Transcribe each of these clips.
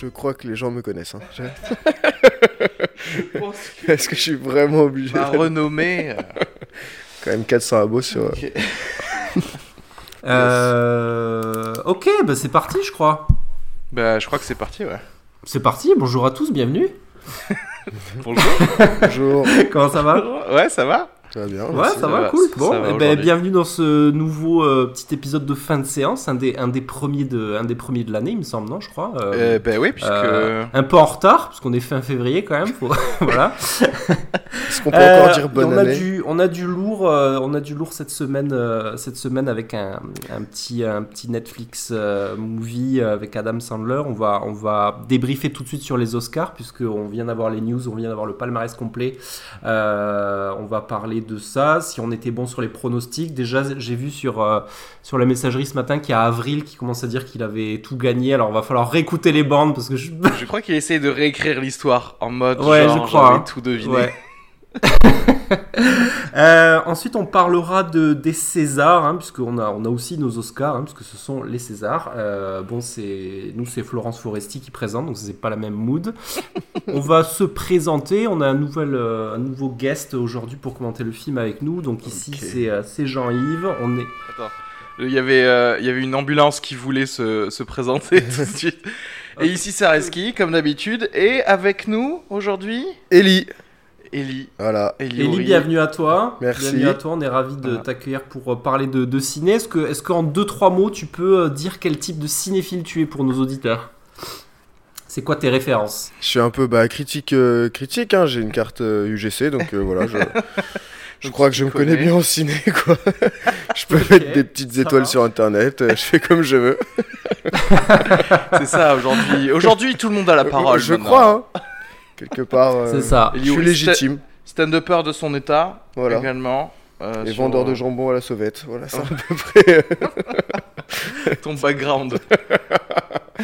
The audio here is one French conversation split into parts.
Je crois que les gens me connaissent. hein. Je- Est-ce que je suis vraiment obligé Ma de- renommée. euh, Quand même 400 abos sur. euh, Euh, ok, bah c'est parti, je crois. Bah, je crois que c'est parti, ouais. C'est parti, bonjour à tous, bienvenue. Bonjour. Bonjour, Comment ça va? Ouais, ça va ça va bien Ouais, merci. ça va, cool. ça Bon, va eh ben, bienvenue dans ce nouveau euh, petit épisode de fin de séance, un des, un des premiers de, un des premiers de l'année, il me semble, non, je crois. Euh, euh, Bah oui, puisque. euh, un peu en retard, parce qu'on est fin février quand même. faut- voilà. Est-ce qu'on peut Euh, encore dire bonne on a année du, on a du lourd, euh, on a du lourd cette semaine, euh, cette semaine avec un, un petit, un petit Netflix euh, movie avec Adam Sandler. On va, on va débriefer tout de suite sur les Oscars puisque on vient d'avoir les news, on vient d'avoir le palmarès complet. On va parler de ça. Si on était bon sur les pronostics, déjà j'ai vu sur sur la messagerie ce matin qu'il y a Avril qui commence à dire qu'il avait tout gagné. Alors va falloir réécouter les bandes parce que je, Je crois qu'il essaie de réécrire l'histoire en mode. Ouais, genre, je crois, hein. tout deviné. Ouais. Euh, ensuite, on parlera de, des Césars, hein, puisqu'on a, on a aussi nos Oscars, hein, puisque ce sont les Césars. Euh, bon, c'est nous, c'est Florence Foresti qui présente, donc c'est pas la même mood. on va se présenter. On a un, nouvel, euh, un nouveau guest aujourd'hui pour commenter le film avec nous. Donc ici, Ok. c'est, euh, c'est Jean-Yves. On est. Attends. Il y, avait, euh, il y avait une ambulance qui voulait se, se présenter tout de suite. Et ici, c'est Reski, comme d'habitude. Et avec nous, aujourd'hui, Ellie Ellie. Voilà. Ellie, bienvenue à toi. Merci. Bienvenue à toi. On est ravis de Voilà. t'accueillir pour euh, parler de, de ciné. Est-ce que, est-ce qu'en deux trois mots, tu peux euh, dire quel type de cinéphile tu es pour nos auditeurs? C'est quoi tes références? Je suis un peu bah, critique, euh, critique hein. j'ai une carte euh, UGC, donc euh, voilà, je, crois que je me connais. connais bien en ciné, quoi. je peux mettre des petites étoiles va. sur Internet, euh, je fais comme je veux. C'est ça, aujourd'hui. Aujourd'hui, tout le monde a la parole. je maintenant. crois, hein. Quelque part, euh, C'est ça. je suis légitime. Stand-upper de son état, Voilà. également. euh, Et sur, vendeur de euh, jambon à la sauvette, voilà, c'est à peu près. Ton background.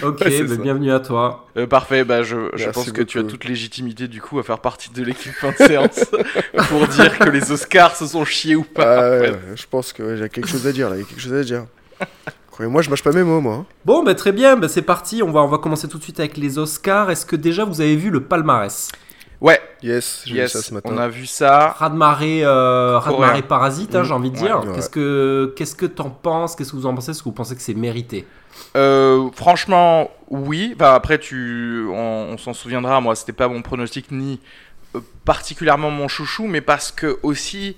Ok, Ouais, bah, ça. bienvenue à toi. Euh, parfait, bah, je, je pense que tu as toute légitimité du coup à faire partie de l'équipe fin de séance pour dire que les Oscars se sont chiés ou pas. Ah, en ouais, fait. ouais, je pense que ouais, j'ai quelque chose à dire là, il y a quelque chose à dire. Croyez-moi, je mâche pas mes mots, moi. hein. Bon, bah, très bien, bah, c'est parti. On va, on va commencer tout de suite avec les Oscars. Est-ce que déjà vous avez vu le palmarès? Ouais, Yes, j'ai yes, vu ça ce matin. on a vu ça. Radmaré, euh. Radmaré Parasite, hein, Mm, j'ai envie de dire. ouais. Qu'est-ce que qu'est-ce que t'en penses? Qu'est-ce que vous en pensez? Est-ce que vous pensez que c'est mérité? Euh, franchement, oui. Bah, après, tu, on, on s'en souviendra. Moi, c'était pas mon pronostic ni euh, particulièrement mon chouchou, mais parce que aussi.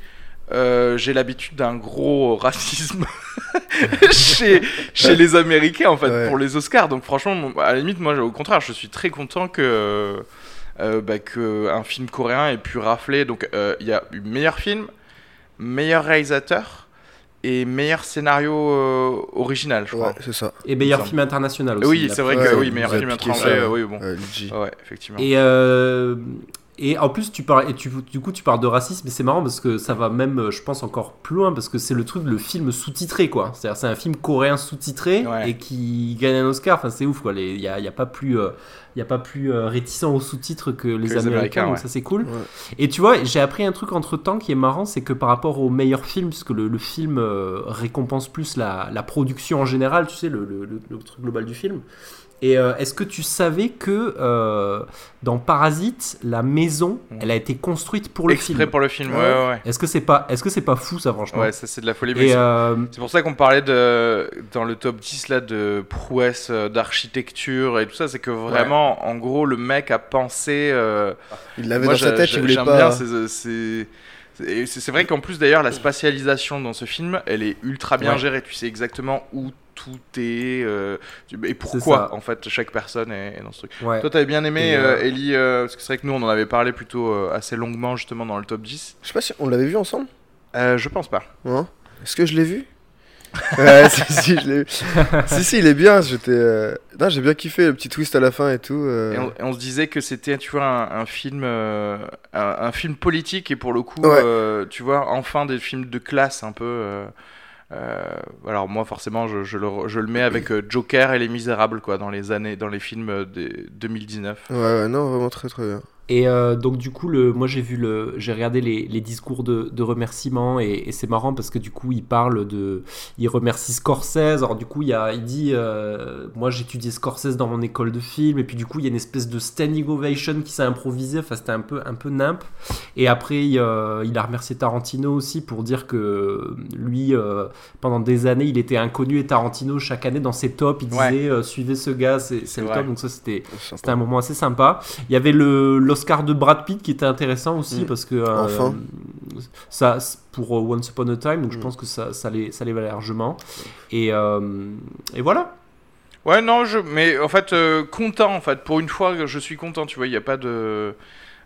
Euh, j'ai l'habitude d'un gros racisme chez, chez les Américains en fait Ouais. pour les Oscars. Donc franchement à la limite moi au contraire je suis très content que euh, bah, que un film coréen ait pu rafler. Donc euh, il y a eu meilleur film meilleur réalisateur et meilleur scénario euh, original je crois. Ouais, c'est ça. Et meilleur film international aussi. oui c'est vrai Ouais, que oui meilleur film étranger ça, euh, oui bon. Euh, ouais effectivement. Et, euh, et en plus, tu parles, et tu, du coup, tu parles de racisme, et c'est marrant parce que ça va même, euh, je pense, encore plus loin parce que c'est le truc, le film sous-titré, quoi. C'est-à-dire, c'est un film coréen sous-titré Ouais. et qui gagne un Oscar. Enfin, c'est ouf, quoi. Il n'y a, y a pas plus, euh, y a pas plus euh, réticent aux sous-titres que les les Américains, Américains, donc ça, c'est cool. Ouais. Et tu vois, j'ai appris un truc entre temps qui est marrant, c'est que par rapport au meilleur film, puisque le, le film euh, récompense plus la, la production en général, tu sais, le, le- le- le truc global du film. Et euh, est-ce que tu savais que euh, dans Parasite, la maison, elle a été construite pour le Exprès film? pour le film, ouais, Ouais. Est-ce que c'est pas, est-ce que c'est pas fou ça franchement? Ouais, ça c'est de la folie. mais Et c'est- euh, C'est pour ça qu'on parlait de, dans le top 10 là, de prouesse euh, d'architecture et tout ça. C'est que vraiment, en gros, le mec a pensé. euh, Il l'avait moi, dans sa tête, il voulait j'aime pas. bien C'est c'est vrai qu'en plus, d'ailleurs, la spatialisation dans ce film, elle est ultra bien Ouais. gérée. Tu sais exactement où tout est euh, et pourquoi, en fait, chaque personne est, est dans ce truc. ouais. Toi, t'avais bien aimé, Et, euh, euh, Ellie, euh, parce que c'est vrai que nous, on en avait parlé plutôt euh, assez longuement, justement, dans le top 10. Je sais pas si on l'avait vu ensemble. Euh, je pense pas. Hein? Est-ce que je l'ai vu? Ouais, si, si, je si, si, il est bien. J'étais. euh, Non, j'ai bien kiffé le petit twist à la fin et tout. euh. Et on, et on se disait que c'était, tu vois, un, un film, euh, un, un film politique et pour le coup, Ouais. euh, tu vois, enfin des films de classe un peu. euh, euh, alors moi, forcément, je, je le, je le mets avec euh, Joker et Les Misérables, quoi, dans les années, dans les films des 2019. Ouais, ouais, non, vraiment très très bien. Et euh, donc du coup, le, moi j'ai vu le, j'ai regardé les, les discours de, de remerciement et, et c'est marrant parce que du coup il parle de, il remercie Scorsese. Alors du coup il, y a, il dit, euh, moi j'étudiais Scorsese dans mon école de film et puis du coup il y a une espèce de standing ovation qui s'est improvisé. Enfin c'était un peu un peu nimp. Et après il, euh, il a remercié Tarantino aussi pour dire que lui euh, pendant des années il était inconnu et Tarantino chaque année dans ses tops il Ouais. disait euh, suivez ce gars c'est le top. Donc ça c'était c'était un moment assez sympa. Il y avait le l'Oscar de Brad Pitt qui était intéressant aussi Mm. parce que euh, Enfin. ça pour euh, Once Upon a Time donc je Mm. pense que ça ça les ça les valait largement et euh, et voilà. Ouais, non, je, mais en fait, euh, content, en fait, pour une fois, je suis content, tu vois, il n'y a pas de.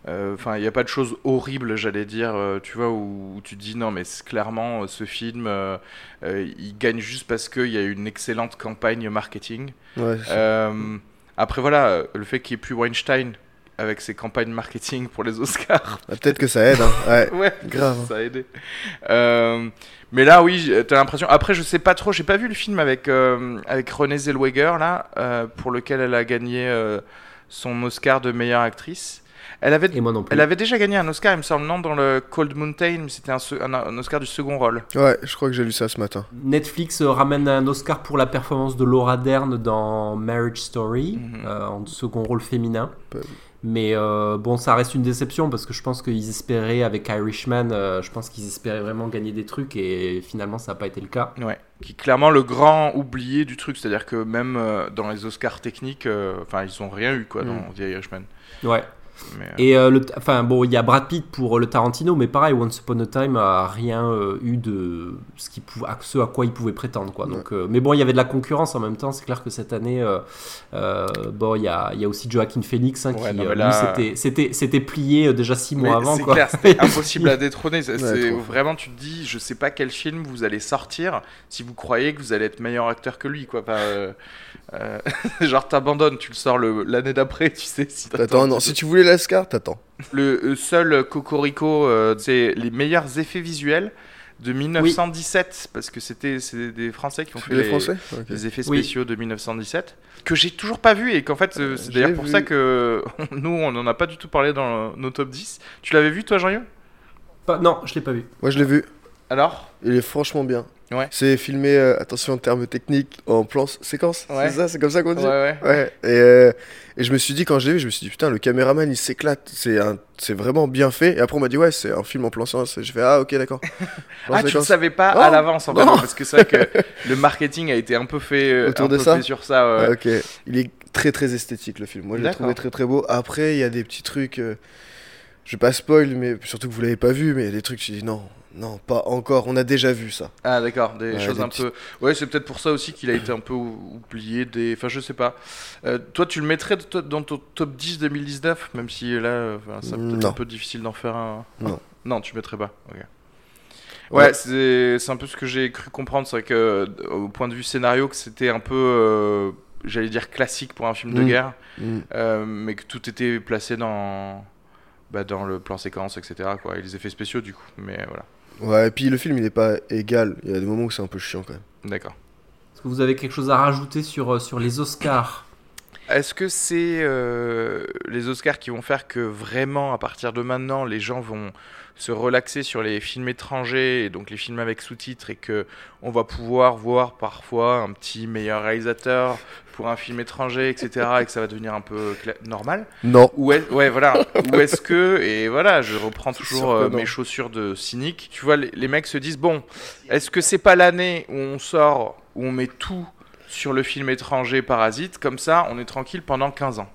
euh, Enfin, il n'y a pas de choses horribles, j'allais dire, euh, tu vois, où, où tu te dis non, mais clairement, ce film, euh, euh, il gagne juste parce qu'il y a une excellente campagne marketing. Ouais, Euh, après, voilà, le fait qu'il n'y ait plus Weinstein avec ses campagnes marketing pour les Oscars, Ah, Peut-être que ça aide. Hein. Ouais. ouais, Grave. ça a aidé. Euh, mais là, oui, t'as l'impression. Après, je sais pas trop, j'ai pas vu le film avec, euh, avec Renée Zellweger, là, euh, pour lequel elle a gagné euh, son Oscar de meilleure actrice. Elle avait, Et moi non plus. elle avait déjà gagné un Oscar, il me semble, non, dans le Cold Mountain, mais c'était un, se- un- un Oscar du second rôle. ouais, je crois que j'ai lu ça ce matin. Netflix ramène un Oscar pour la performance de Laura Dern dans Marriage Story Mhm. euh, en second rôle féminin. Pas. Mais euh, bon, ça reste une déception parce que je pense qu'ils espéraient avec Irishman, euh, je pense qu'ils espéraient vraiment gagner des trucs et finalement ça n'a pas été le cas. Ouais. Qui est clairement le grand oublié du truc, c'est-à-dire que même euh, dans les Oscars techniques, enfin, ils ont rien eu, quoi, dans Mm. The Irishman. Ouais. Mais, euh, Et euh, le, enfin bon, il y a Brad Pitt pour le Tarantino, mais pareil, Once Upon a Time a rien euh, eu de ce, qui à, ce à quoi il pouvait prétendre, quoi. Donc, euh, mais bon, il y avait de la concurrence en même temps. C'est clair que cette année, euh, euh, bon, il y a, il y a aussi Joaquin Phoenix hein, Ouais, qui, euh, mais là- c'était, c'était, c'était plié euh, déjà six Mais mois avant, c'est quoi. clair, c'était impossible à détrôner. C'est vraiment, tu te dis, je sais pas quel film vous allez sortir si vous croyez que vous allez être meilleur acteur que lui, quoi. Enfin, euh, euh, genre, t'abandonnes, tu le sors l'année d'après, tu sais. Si un non, si tu voulais t'attends. Le euh, seul Cocorico, euh, c'est les meilleurs effets visuels de 1917, parce que c'était c'est des Français qui ont fait Les les, Français Ok. les effets Oui. spéciaux de 1917 que j'ai toujours pas vu et qu'en fait euh, c'est j'ai d'ailleurs pour vu. ça que nous on en a pas du tout parlé dans nos top 10 tu l'avais vu toi Jean-Yves Pas- non, je l'ai pas vu. Moi, je l'ai vu. alors? Il est franchement bien. Ouais. C'est filmé, euh, attention en termes techniques, en plan séquence. Ouais. C'est ça, c'est comme ça qu'on dit ouais Ouais, et, euh, et je me suis dit, quand je l'ai vu, je me suis dit, putain, le caméraman il s'éclate, c'est un- c'est vraiment bien fait. Et après, on m'a dit, ouais, c'est un film en plan séquence. Et je fais, ah, ok, d'accord. Ah, tu ne savais pas Non, à l'avance en fait, parce que c'est vrai que le marketing a été un peu fait, euh, Autour un de peu ça fait sur ça. Ah, ok, il est très très esthétique le film. Moi, je l'ai trouvé très très beau. Après, il y a des petits trucs, euh, je vais pas spoil, mais surtout que vous l'avez pas vu, mais il y a des trucs, je dis, non, non, pas encore, on a déjà vu ça. Ah d'accord, des Ouais, choses des un peu. Ouais, c'est peut-être pour ça aussi qu'il a été un peu ou- oublié. Des... Enfin, je sais pas. Euh, toi, tu le mettrais dans ton top 10 2019, même si là, euh, enfin, c'est peut-être Non. un peu difficile d'en faire un. Non. non, tu mettrais pas. ok. Ouais. Ouais, c'est un peu ce que j'ai cru comprendre. C'est vrai que, euh, au point de vue scénario, que c'était un peu, euh, j'allais dire, classique pour un film de Mm. guerre, Mm. euh, mais que tout était placé dans. Bah, dans le plan séquence, etc. Quoi, et les effets spéciaux, du coup. Mais voilà. Ouais, et puis le film il est pas égal. Il y a des moments où c'est un peu chiant quand même. D'accord. Est-ce que vous avez quelque chose à rajouter sur, euh, sur les Oscars? Est-ce que c'est euh, les Oscars qui vont faire que vraiment, à partir de maintenant, les gens vont se relaxer sur les films étrangers et donc les films avec sous-titres et que on va pouvoir voir parfois un petit meilleur réalisateur pour un film étranger, etc. et que ça va devenir un peu normal Non. Ou est, ouais, voilà. Ou est-ce que, et voilà, je reprends toujours euh, mes chaussures de cynique. Tu vois, les, les mecs se disent bon, est-ce que c'est pas l'année où on sort, où on met tout sur le film étranger Parasite, comme ça, on est tranquille pendant 15 ans.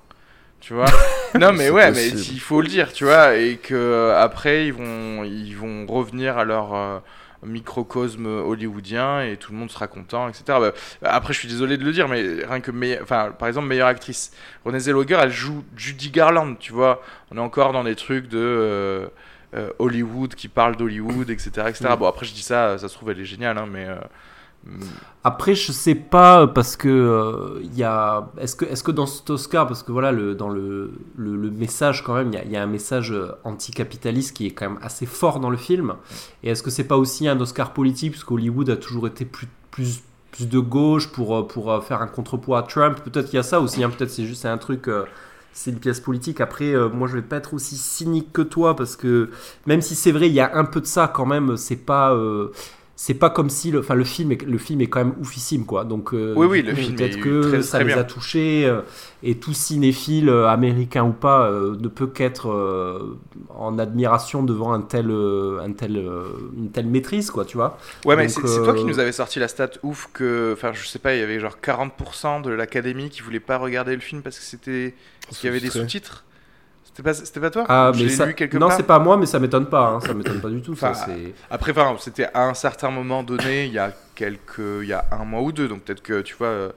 Tu vois Non, mais ouais, mais il faut le dire, tu vois, et que après ils vont, ils vont revenir à leur euh, microcosme hollywoodien et tout le monde sera content, etc. Bah, après, je suis désolé de le dire, mais rien que meille- enfin, par exemple, meilleure actrice, Renée Zellweger, elle joue Judy Garland, tu vois. On est encore dans des trucs de euh, euh, Hollywood qui parle d'Hollywood, etc., etc. Mm. Bon, après, je dis ça, ça se trouve, elle est géniale, hein, mais Après, je sais pas parce que euh, il y a. Est-ce que, est-ce que dans cet Oscar, parce que voilà, dans le, message quand même, il y a- un message euh, anticapitaliste qui est quand même assez fort dans le film. Et est-ce que c'est pas aussi un Oscar politique, parce qu'Hollywood a toujours été plus, plus, plus de gauche pour, euh, pour euh, faire un contrepoids à Trump? Peut-être qu'il y a ça aussi. hein, Peut-être c'est juste un truc. euh, c'est une pièce politique. Après, euh, moi, je vais pas être aussi cynique que toi parce que même si c'est vrai, il y a un peu de ça quand même. C'est pas. euh, c'est pas comme si le, enfin le film est, le film est quand même oufissime quoi donc euh, Oui, oui, du le coup, film peut-être que très- ça très les bien. a touchés euh, et tout cinéphile euh, américain ou pas euh, ne peut qu'être euh, en admiration devant un tel euh, un tel euh, une telle maîtrise quoi tu vois Ouais, mais c'est toi qui nous avais sorti la stat ouf que, enfin, je sais pas, il y avait genre 40% de l'académie qui voulait pas regarder le film parce que c'était, qu'il y avait des sous-titres. C'était pas, c'était pas toi ah mais ça lu quelque non part. c'est pas moi mais ça m'étonne pas hein, ça m'étonne pas du tout ça Enfin, c'est Après, enfin, c'était à un certain moment donné, il y a quelques, il y a un mois ou deux, donc peut-être que tu vois, euh,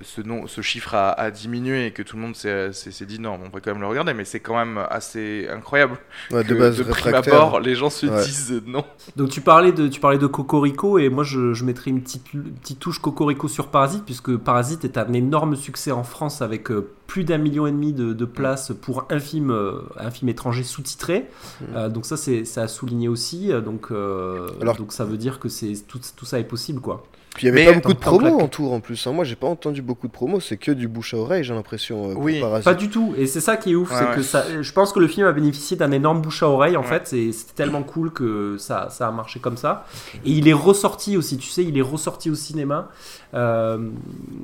ce nom, ce chiffre a, a diminué et que tout le monde s'est dit non, on va quand même le regarder, mais c'est quand même assez incroyable Ouais, que de base, de prime abord, les gens se Ouais. disent euh, non. Donc tu parlais de tu parlais de Cocorico et moi je, je mettrais une petite une petite touche Cocorico sur Parasite puisque Parasite est un énorme succès en France avec euh, plus d'un million et demi de, de places pour un film euh, un film étranger sous-titré. Euh, donc ça c'est ça a souligné aussi donc euh, Alors- donc ça veut dire que c'est tout, tout ça est possible quoi. Puis il y avait Mais pas beaucoup de promos en tour en plus. hein. Moi, j'ai pas entendu beaucoup de promos. C'est que du bouche à oreille, j'ai l'impression. euh, Oui. Pas du tout et c'est ça qui est ouf Ouais, c'est ouais. que ça je pense que le film a bénéficié d'un énorme bouche à oreille en Ouais. fait c'était tellement cool que ça ça a marché comme ça et il est ressorti aussi tu sais il est ressorti au cinéma Euh,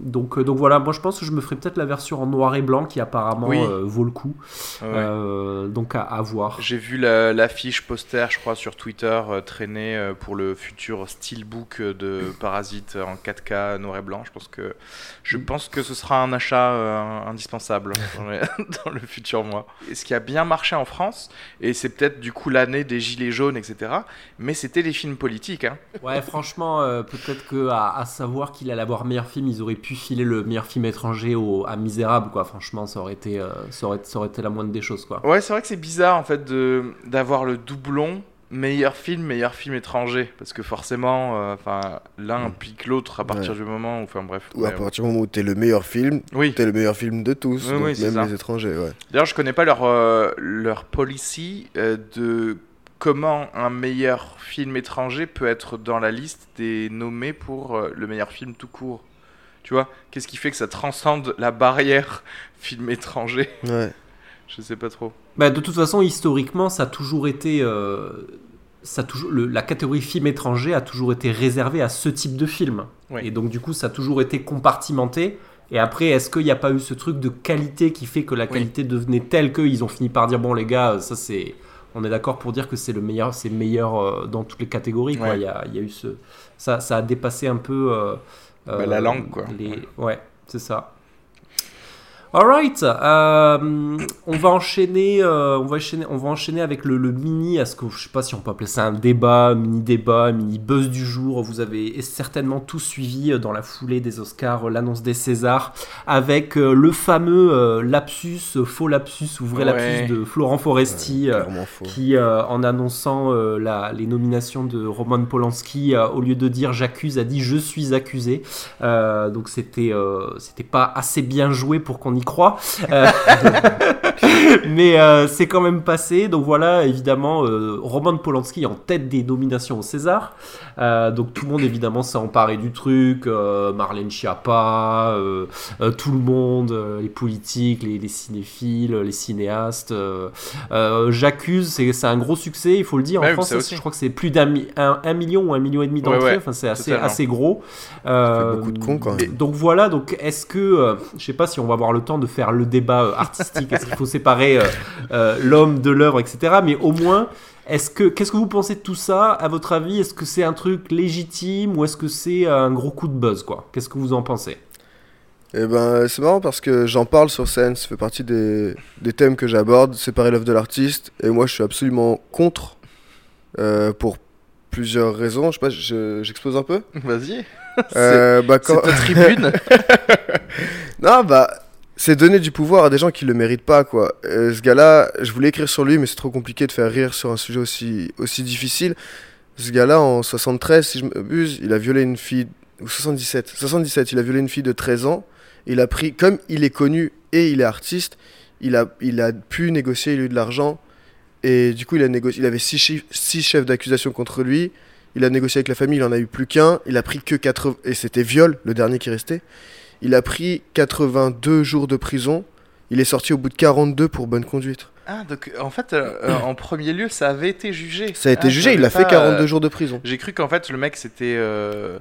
donc, euh, donc voilà, moi je pense que je me ferai peut-être la version en noir et blanc qui apparemment Oui. euh, vaut le coup. Ouais. Euh, donc à, à voir. J'ai vu la- l'affiche poster, je crois, sur Twitter euh, traîner euh, pour le futur steelbook de Parasite en 4K noir et blanc. Je pense que je pense que ce sera un achat euh, indispensable dans, le futur mois. Et ce qui a bien marché en France, et c'est peut-être du coup l'année des gilets jaunes, etc. Mais c'était les films politiques. Hein. Ouais, franchement, euh, peut-être que à, à savoir qu'il allait avoir meilleur film, ils auraient pu filer le meilleur film étranger au, à Misérable, quoi. Franchement, ça aurait été, euh, ça aurait, ça aurait été la moindre des choses, quoi. Ouais, c'est vrai que c'est bizarre en fait d'avoir le doublon meilleur film, meilleur film étranger, parce que forcément, euh, l'un Mm. implique l'autre à partir Ouais. du moment où, enfin bref. Ou à partir du moment où t'es le meilleur film, Oui. t'es le meilleur film de tous. Oui, donc oui, c'est même ça. les étrangers, ouais. D'ailleurs, je connais pas leur euh, leur policy euh, de comment un meilleur film étranger peut être dans la liste des nommés pour le meilleur film tout court. Tu vois, qu'est-ce qui fait que ça transcende la barrière film étranger? Ouais. Je sais pas trop. Bah, de toute façon, historiquement, ça a toujours été. euh, ça a toujours, le- la catégorie film étranger a toujours été réservée à ce type de film. Oui. Et donc, du coup, ça a toujours été compartimenté. Et après, est-ce qu'il n'y a pas eu ce truc de qualité qui fait que la Oui. qualité devenait telle qu'ils ont fini par dire bon, les gars, ça c'est. On est d'accord pour dire que c'est le meilleur, c'est meilleur euh, dans toutes les catégories. quoi. Ouais. Il, y a, il y a eu ce. Ça, ça a dépassé un peu. euh, Bah, la langue, quoi. les- Ouais, c'est ça. Alright, euh, on va enchaîner, euh, on va enchaîner, on va enchaîner avec le, le mini. Est-ce que je sais pas si on peut appeler ça un débat, mini débat, mini buzz du jour. Vous avez certainement tous suivi euh, dans la foulée des Oscars euh, l'annonce des Césars avec euh, le fameux euh, lapsus, euh, faux lapsus ou vrai Ouais. lapsus de Florent Foresti. euh, qui, euh, en annonçant euh, la- les nominations de Roman Polanski, euh, au lieu de dire j'accuse, a dit je suis accusé. Euh, donc c'était euh, c'était pas assez bien joué pour qu'on y croix. Euh, mais euh, c'est quand même passé. Donc voilà, évidemment, euh, Roman Polanski en tête des nominations au César. Euh, donc tout le monde évidemment s'est emparé du truc. Euh, Marlène Schiappa, euh, euh, tout le monde, euh, les politiques, les, les cinéphiles, les cinéastes. euh, euh, J'accuse, c'est c'est un gros succès, il faut le dire. En France, je crois que c'est plus d'un mi- un, un million ou un million et demi d'entrées. Ouais, ouais, enfin, c'est assez, totalement. assez gros. Euh, beaucoup de cons, quand même. Donc voilà, donc est-ce que, euh, je sais pas si on va avoir le temps de faire le débat euh, artistique, est-ce qu'il faut séparer euh, euh, l'homme de l'œuvre, etc. Mais au moins, est-ce que, qu'est-ce que vous pensez de tout ça? À votre avis, est-ce que c'est un truc légitime ou est-ce que c'est un gros coup de buzz, quoi? Qu'est-ce que vous en pensez? Eh ben, c'est marrant parce que j'en parle sur scène, ça fait partie des, des thèmes que j'aborde, séparer l'œuvre de l'artiste, et moi je suis absolument contre, euh, pour plusieurs raisons. Je sais pas, je- j'expose un peu Vas-y. Euh, bah, C'est ta tribune. Non, bah, c'est donner du pouvoir à des gens qui le méritent pas, quoi. Euh, ce gars-là, je voulais écrire sur lui, mais c'est trop compliqué de faire rire sur un sujet aussi, aussi difficile. Ce gars-là, en 73, si je m'abuse, il a violé une fille, ou 77, 77, il a violé une fille de 13 ans. Il a pris, comme il est connu et il est artiste, il a, il a pu négocier, il a eu de l'argent. Et du coup, il, a négocié, il avait six, six chefs d'accusation contre lui. Il a négocié avec la famille, il en a eu plus qu'un. Il a pris que 80, et c'était viol, le dernier qui restait. Il a pris 82 jours de prison. Il est sorti au bout de 42 pour bonne conduite. Ah, donc en fait, euh, euh, en premier lieu, ça avait été jugé. Ça a été Ah, jugé, il a fait pas, 42 euh, jours de prison. J'ai cru qu'en fait, le mec, c'était euh,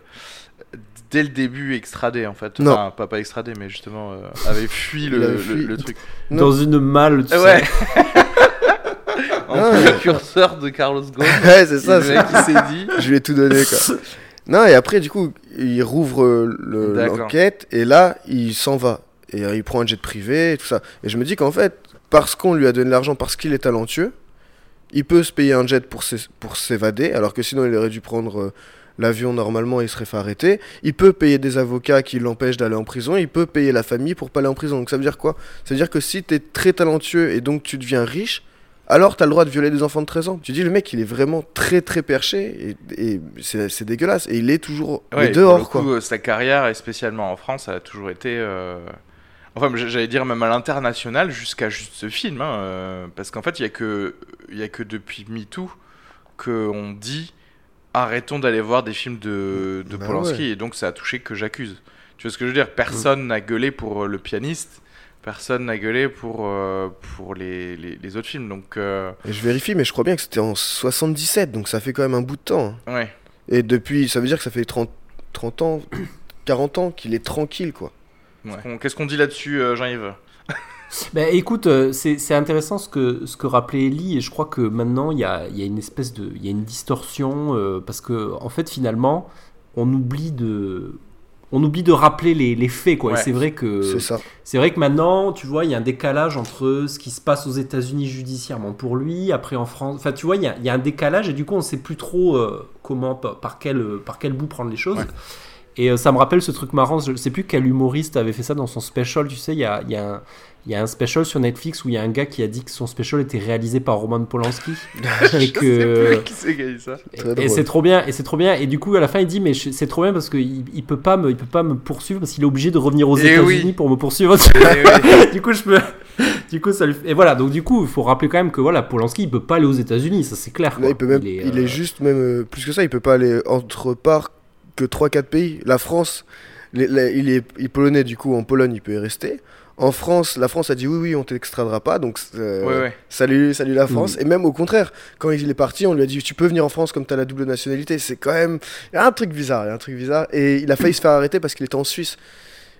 dès le début extradé, en fait. Non. Enfin, pas, pas extradé, mais justement, euh, avait fui, le, avait le- fui. le truc. Non. Dans une malle, tu Ah sais. ouais. en Ah. précurseur de Carlos Ghosn. Ouais, c'est ça. le c'est- mec, il s'est dit. Je lui ai tout donné, quoi. Non, et après, du coup, il rouvre le- l'enquête, et là, il s'en va. Et euh, il prend un jet privé, et tout ça. Et je me dis qu'en fait, parce qu'on lui a donné l'argent, parce qu'il est talentueux, il peut se payer un jet pour s'é- pour s'évader, alors que sinon, il aurait dû prendre euh, l'avion normalement et il serait fait arrêter. Il peut payer des avocats qui l'empêchent d'aller en prison, il peut payer la famille pour pas aller en prison. Donc ça veut dire quoi? Ça veut dire que si tu es très talentueux et donc tu deviens riche, alors t'as le droit de violer des enfants de 13 ans. Tu dis, le mec, il est vraiment très très perché et, et c'est dégueulasse. Et il est toujours Ouais, dehors, pour le coup, quoi. euh, sa carrière, et spécialement en France, a toujours été. euh, Enfin, j'allais dire même à l'international, jusqu'à juste ce film. hein, euh, Parce qu'en fait, il n'y a, que- y a que depuis MeToo qu'on dit arrêtons d'aller voir des films de, de Bah Polanski. ouais. Et donc, ça a touché que j'accuse. Tu vois ce que je veux dire? Personne n'a gueulé pour le pianiste. Personne n'a gueulé pour, euh, pour les, les, les autres films. Donc, euh, je vérifie, mais je crois bien que c'était en 77, donc ça fait quand même un bout de temps. hein. ouais. Et depuis, ça veut dire que ça fait 30, 30 ans, 40 ans qu'il est tranquille, quoi. Qu'est-ce qu'on- Qu'est-ce qu'on dit là-dessus, euh, Jean-Yves? Bah, écoute, euh, c'est c'est intéressant ce que, ce que rappelait Ellie, et je crois que maintenant il y a, il y a une espèce de. Il y a une distorsion, euh, parce que, en fait, finalement, on oublie de. On oublie de rappeler les, les faits, quoi. Ouais. c'est vrai que. C'est vrai que maintenant, tu vois, il y a un décalage entre ce qui se passe aux États-Unis judiciairement pour lui, après en France. Enfin, tu vois, il y a, il y a un décalage et du coup, on sait plus trop euh, comment, par quel, par quel bout prendre les choses. Ouais. Et euh, ça me rappelle ce truc marrant, je sais plus quel humoriste avait fait ça dans son special, tu sais, il y a, il y a un. Il y a un special sur Netflix où il y a un gars qui a dit que son special était réalisé par Roman Polanski et que Je sais plus ça. Et c'est trop bien et c'est trop bien et du coup à la fin il dit mais c'est trop bien parce qu'il il peut pas me il peut pas me poursuivre parce qu'il est obligé de revenir aux Eh États-Unis oui. pour me poursuivre Eh oui. du coup, je peux. Du coup, ça lui... Et voilà, donc du coup, il faut rappeler quand même que voilà, Polanski, il peut pas aller aux États-Unis, ça c'est clair. Là, il, peut même, Il il, est, est, euh, juste même euh, plus que ça, il peut pas aller entre part que 3-4 pays. La France, les- les- il, est, il est polonais du coup, en Pologne il peut y rester. En France, la France a dit oui, oui, on t'extradera pas, donc euh, Ouais, ouais. salut, salut la France. Mm. Et même au contraire, quand il est parti, on lui a dit tu peux venir en France comme t'as la double nationalité. C'est quand même. Il y a un truc bizarre, il y a un truc bizarre. Et il a failli se faire arrêter parce qu'il était en Suisse.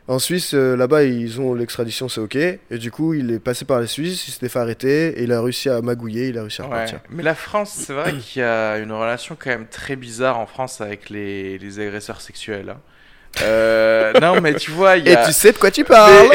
En Suisse, euh, là-bas, ils ont l'extradition, c'est ok. Et du coup, il est passé par la Suisse, il s'était fait arrêter, et il a réussi à magouiller, il a réussi à Ouais. repartir. Mais la France, c'est vrai qu'il y a une relation quand même très bizarre en France avec les, les agresseurs sexuels. hein. Euh, non, mais tu vois, il y Et a... tu sais de quoi tu parles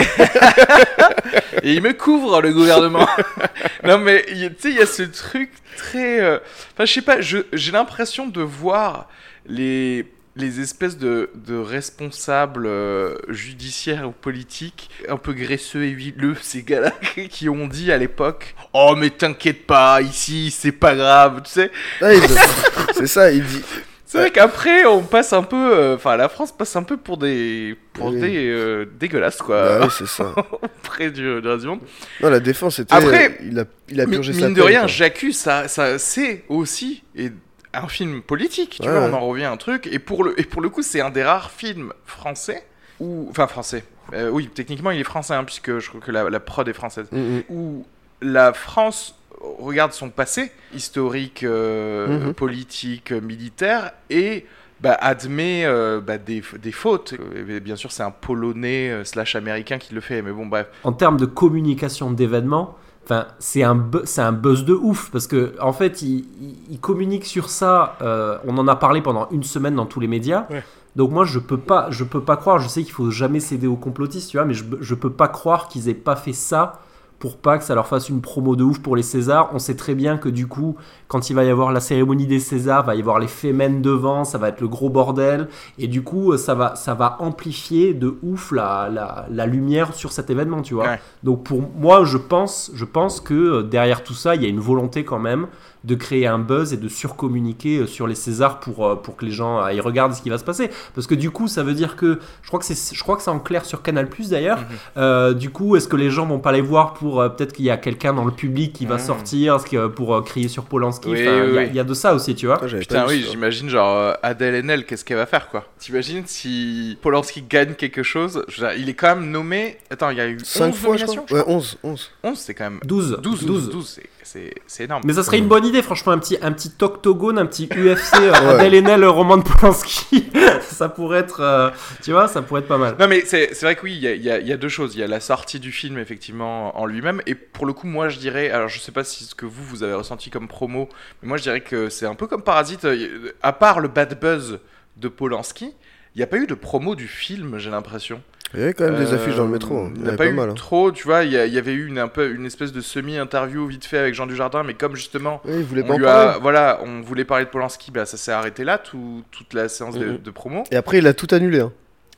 Et il me couvre, le gouvernement. non, mais tu sais, il y a ce truc très... euh, Enfin, je sais pas, je- j'ai l'impression de voir les, les espèces de, de responsables euh, judiciaires ou politiques un peu graisseux et huileux, ces gars-là, qui ont dit à l'époque « Oh, mais t'inquiète pas, ici, c'est pas grave », tu sais Ouais, C'est ça, il dit. C'est vrai qu'après, on passe un peu. euh, Enfin, la France passe un peu pour des. pour Oui. des. euh, dégueulasses, Bah quoi. oui, c'est ça. auprès du, du reste du monde. Non, la défense, c'était. Après, il a, il a purgé sa mine de rien, quoi. J'accuse, ça, ça c'est aussi et un film politique. Tu Ouais, vois, ouais. on en revient à un truc. Et pour le, et pour le coup, c'est un des rares films français où. Enfin, français. Euh, oui, techniquement, il est français, hein, puisque je crois que la, la prod est française. Mm, mm. Où la France regarde son passé historique, euh, Mhm. politique, militaire et bah, admet euh, bah, des, des fautes. Bien sûr, c'est un Polonais euh, slash américain qui le fait, mais bon, bref. en termes de communication d'événements, enfin, c'est un, bu- c'est un buzz de ouf parce que en fait, il, il- il communique sur ça. euh, on en a parlé pendant une semaine dans tous les médias. Ouais. Donc moi, je peux pas, je peux pas croire. Je sais qu'il faut jamais céder aux complotistes, tu vois, mais je, je peux pas croire qu'ils aient pas fait ça pour pas que ça leur fasse une promo de ouf pour les Césars. On sait très bien que du coup, quand il va y avoir la cérémonie des Césars, va y avoir les Femen devant, ça va être le gros bordel, et du coup, ça va, ça va amplifier de ouf la, la, la lumière sur cet événement, tu vois. Ouais. Donc pour moi, je pense, je pense que euh, derrière tout ça, il y a une volonté quand même de créer un buzz et de surcommuniquer euh, sur les Césars pour, euh, pour que les gens aillent regarder ce qui va se passer. Parce que du coup, ça veut dire que je crois que c'est, je crois que c'est en clair sur Canal Plus d'ailleurs. Mhm. Euh, du coup, est-ce que les gens vont pas les voir pour euh, peut-être qu'il y a quelqu'un dans le public qui va Mhm. sortir euh, pour euh, crier sur Polanski? Oui, Enfin, il y a- oui. il y, a de ça aussi, tu vois. Putain, oui, j'imagine genre euh, Adèle Haenel, qu'est-ce qu'elle va faire quoi? T'imagines si Polanski gagne quelque chose Il est quand même nommé. Attends, il y a eu 5 11 fois, je crois. Ouais, 11. 11. 11, c'est quand même. 12. 12, 12, 12, c'est- c'est c'est énorme. Mais ça serait une bonne idée, franchement, un petit, un petit octogone, un petit UFC, euh. Adèle Haenel, Roman Polanski. ça pourrait être, euh, tu vois, ça pourrait être pas mal. Non, mais c'est c'est vrai que oui, il y a, il y a- y a deux choses. Il y a la sortie du film, effectivement, en lui-même. Et pour le coup, moi, je dirais. Alors, je sais pas si ce que vous, vous avez ressenti comme promo, mais moi, je dirais que c'est un peu comme Parasite. euh, À part le bad buzz de Polanski, il n'y a pas eu de promo du film, j'ai l'impression. Il y avait quand même des Euh, affiches dans le métro. hein. Il Il n'y en a avait pas, pas eu mal. hein. trop, tu vois. Il y, avait eu une, un peu, une espèce de semi-interview vite fait avec Jean Dujardin, mais comme justement. Oui, il voulait pas On lui a, voilà, on voulait parler de Polanski, bah, ça s'est arrêté là, tout- toute la séance de, de promo. Et après, il a tout annulé. hein.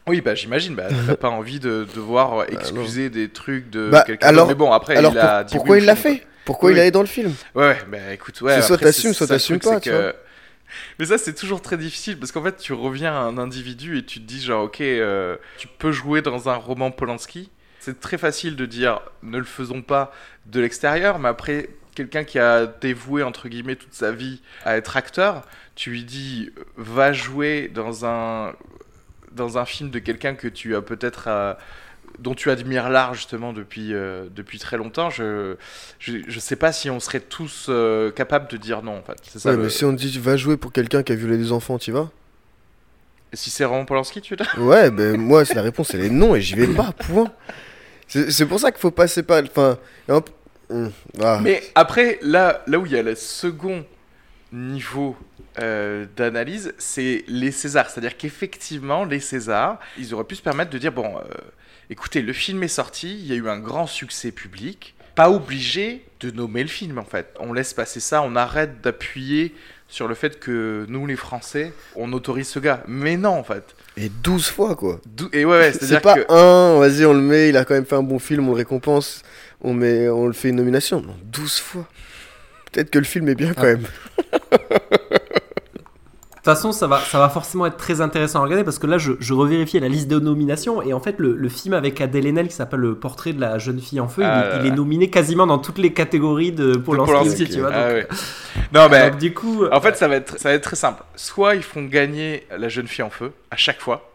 Oui, bah j'imagine, bah, t'as pas envie de devoir euh, excuser des trucs de Bah, quelqu'un. Mais bon, après, Alors il a pour- dit pourquoi oui il l'a fait Pourquoi Oui. il allait dans le film? Ouais, ouais, bah écoute, ouais. Soit t'assumes, soit t'assumes pas, tu que- Mais ça, c'est toujours très difficile parce qu'en fait, tu reviens à un individu et tu te dis, genre, ok, euh, tu peux jouer dans un roman Polanski. C'est très facile de dire, ne le faisons pas de l'extérieur, mais après, quelqu'un qui a dévoué, entre guillemets, toute sa vie à être acteur, tu lui dis, va jouer dans un, dans un film de quelqu'un que tu as peut-être. Dont tu admires l'art justement depuis, euh, depuis très longtemps, je, je je sais pas si on serait tous euh, capables de dire non en fait. Ça. Ouais, le- mais si on dit va jouer pour quelqu'un qui a violé des enfants, tu vas? Si c'est Roman Polanski, tu dire? Ouais, ben moi, c'est la réponse, elle est non et j'y vais pas, point. C'est pour ça qu'il faut passer par. Enfin, hop. hum, ah. Mais après, là, là où il y a le second niveau euh, d'analyse, c'est les Césars. C'est-à-dire qu'effectivement, les Césars, ils auraient pu se permettre de dire bon, euh, écoutez, le film est sorti, il y a eu un grand succès public. Pas obligé de nommer le film en fait. On laisse passer ça, on arrête d'appuyer sur le fait que nous les Français, on autorise ce gars. Mais non en fait. Et 12 fois, quoi. D'où- Et ouais, ouais C'est c'est-à-dire pas que un, vas-y, on le met, il a quand même fait un bon film, on le récompense, on, met, on le fait une nomination. Non, 12 fois. Peut-être que le film est bien quand même. De toute façon, ça va, ça va forcément être très intéressant à regarder parce que là, je, je revérifiais la liste de nominations et en fait, le, le film avec Adèle Haenel qui s'appelle Le portrait de la jeune fille en feu, il, Ah est- là il là. est nominé quasiment dans toutes les catégories de Polanski, Polanski, aussi, tu vois. Ah donc-. Non mais donc, du coup, En fait, ça va, être, ça va être très simple. Soit ils font gagner la jeune fille en feu, à chaque fois.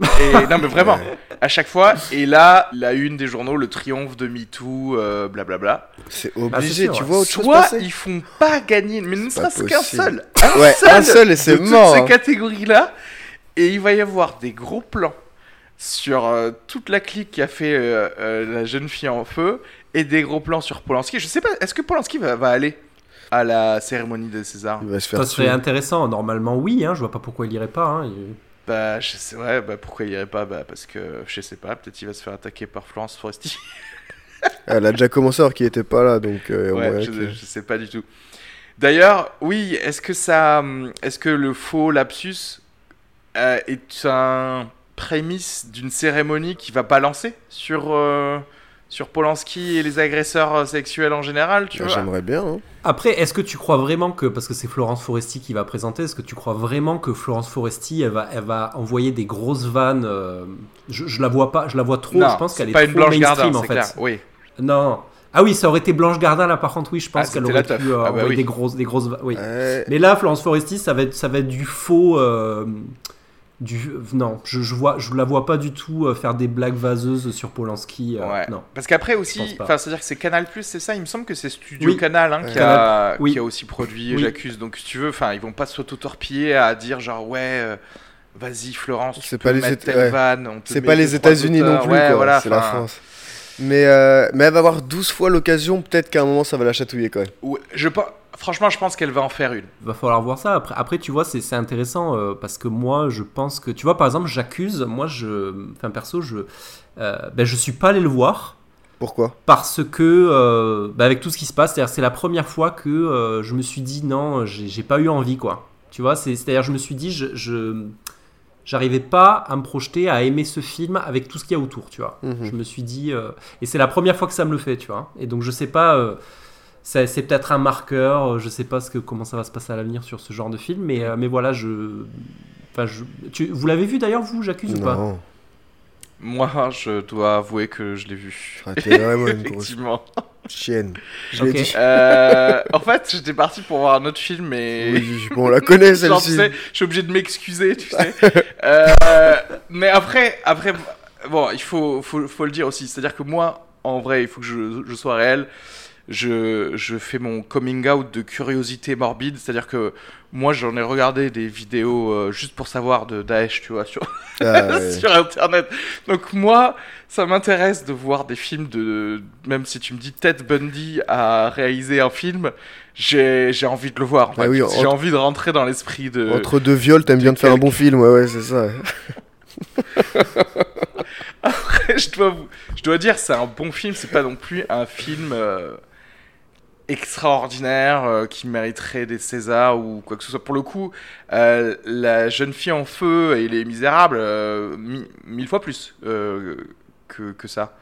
Et, non, mais vraiment, à chaque fois. Et là, la une des journaux, le triomphe de MeToo, euh, blablabla. C'est c'est obligé, tu vois autre chose Soit passer ils font pas gagner, mais ne serait-ce qu'un seul. Ouais, un seul et de c'est toutes mort. ces hein. catégories-là. Et il va y avoir des gros plans sur euh, toute la clique qui a fait euh, euh, la jeune fille en feu et des gros plans sur Polanski. Je sais pas, est-ce que Polanski va, va aller à la cérémonie se faire ça serait intéressant. Normalement, oui, hein, je vois pas pourquoi il irait pas. hein, il- Bah, je sais, ouais, bah pourquoi il irait pas Bah, parce que je sais pas, peut-être il va se faire attaquer par Florence Foresti. Elle a déjà commencé alors qu'il était pas là, donc euh, ouais, je, que- je sais pas du tout. D'ailleurs, oui, est-ce que ça. Est-ce que le faux lapsus euh, est un prémisse d'une cérémonie qui va balancer sur, euh, sur Polanski et les agresseurs euh, sexuels en général, tu Bah, vois. J'aimerais bien. hein. Après, est-ce que tu crois vraiment que, parce que c'est Florence Foresti qui va présenter, est-ce que tu crois vraiment que Florence Foresti, elle va, elle va envoyer des grosses vannes euh, je, je la vois pas, je la vois trop, Non, je pense qu'elle est pas trop une Blanche mainstream Gardin, en fait. clair. Oui. Non. Ah oui, ça aurait été Blanche Gardin là par contre, oui, je pense Ah, qu'elle aurait pu euh, Ah bah envoyer oui. des grosses, des grosses, oui. Mais là, Florence Foresti, ça va être, ça va être du faux. Du, non, je, je vois, je la vois pas du tout euh, faire des blagues vaseuses sur Polanski. euh, Ouais. Non. Parce qu'après aussi, enfin, c'est-à-dire que c'est Canal c'est ça. Il me semble que c'est Studio Oui. Canal hein, qui, a, Oui. qui a aussi produit Oui. J'accuse. Donc si tu veux, enfin, ils vont pas s'auto-torpiller à dire genre ouais, euh, vas-y Florence, tu C'est pas les ouais. met pas les États-Unis non plus, Ouais, quoi. voilà, c'est la France. Mais, euh, mais elle va avoir 12 fois l'occasion, peut-être qu'à un moment ça va la chatouiller quand même. ouais, je pense, franchement, je pense qu'elle va en faire une. Va falloir voir ça. Après, après tu vois, c'est c'est intéressant euh, parce que moi, je pense que, tu vois, par exemple, j'accuse. Moi, je, enfin perso, je, euh, ben, je suis pas allé le voir. Pourquoi? Parce que euh, bah, avec tout ce qui se passe, c'est-à-dire c'est la première fois que euh, je me suis dit non, j'ai pas eu envie quoi. Tu vois, c'est- c'est-à-dire je me suis dit je je- j'arrivais pas à me projeter à aimer ce film avec tout ce qu'il y a autour, tu vois. Mhm. Je me suis dit euh, et c'est la première fois que ça me le fait, tu vois. Et donc je sais pas euh, c'est peut-être un marqueur, euh, je sais pas ce que comment ça va se passer à l'avenir sur ce genre de film mais euh, mais voilà, je Enfin, je, tu- vous l'avez vu d'ailleurs, vous, j'accuse ou pas? Non. Moi, je dois avouer que je l'ai vu. Ah, T'es vraiment une grosse Effectivement. Chienne. Je l'ai Ok. dit. Euh, en fait, j'étais parti pour voir un autre film, mais Oui, bon, on la connaît celle-ci. je suis obligé de m'excuser, tu sais. Euh, mais après, après, bon, il faut, faut, faut le dire aussi. C'est-à-dire que moi, en vrai, il faut que je, je sois réel. Je, je fais mon coming out de curiosité morbide. C'est-à-dire que moi, j'en ai regardé des vidéos euh, juste pour savoir de Daesh, tu vois, sur, Ah, ouais. sur Internet. Donc moi, ça m'intéresse de voir des films de... Même si tu me dis Ted Bundy a réalisé un film, j'ai j'ai envie de le voir. en Ah oui, j'ai envie de rentrer dans l'esprit de... Entre deux viols, t'aimes bien de faire un bon film, ouais, ouais, c'est ça. Après, je dois, vous- je dois dire, c'est un bon film, c'est pas non plus un film euh, extraordinaire euh, qui mériterait des Césars ou quoi que ce soit. Pour le coup, euh, La jeune fille en feu et Les Misérables, euh, mi- mille fois plus que, que ça.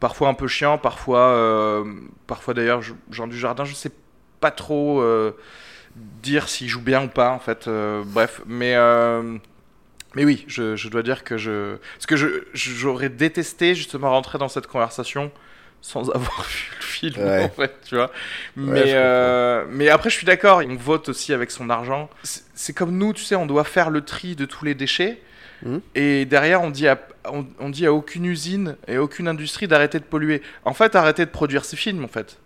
Parfois un peu chiant, parfois, parfois d'ailleurs, je- Jean Dujardin, je sais pas trop dire s'il joue bien ou pas, en fait. bref, mais. mais oui, je, dois dire que je. Parce que j'aurais détesté justement rentrer dans cette conversation sans avoir vu le film, Ouais. en fait, tu vois. Mais, euh, mais après, je suis d'accord, on vote aussi avec son argent. C'est comme nous, tu sais, on doit faire le tri de tous les déchets. Mhm. Et derrière, on dit, à, on, on dit à aucune usine et aucune industrie d'arrêter de polluer. En fait, arrêter de produire ces films, en fait.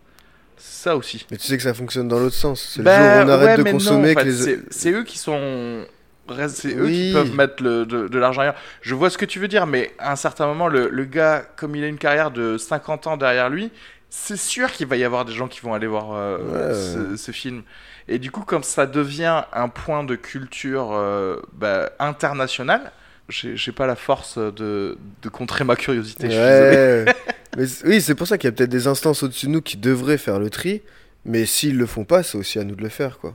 C'est ça aussi. Mais tu sais que ça fonctionne dans l'autre sens. C'est Bah, le jour où on arrête ouais, de consommer en fait, les. C'est eux qui sont. C'est eux Oui. qui peuvent mettre le- de, de l'argent ailleurs. Je vois ce que tu veux dire, mais à un certain moment, le, le gars, comme il a une carrière de 50 ans derrière lui, c'est sûr qu'il va y avoir des gens qui vont aller voir euh, Ouais. ce, ce film. Et du coup, comme ça devient un point de culture euh, bah, internationale, j'ai j'ai pas la force de, de contrer ma curiosité. Ouais. mais oui, c'est pour ça qu'il y a peut-être des instances au-dessus de nous qui devraient faire le tri. Mais s'ils le font pas, c'est aussi à nous de le faire, quoi.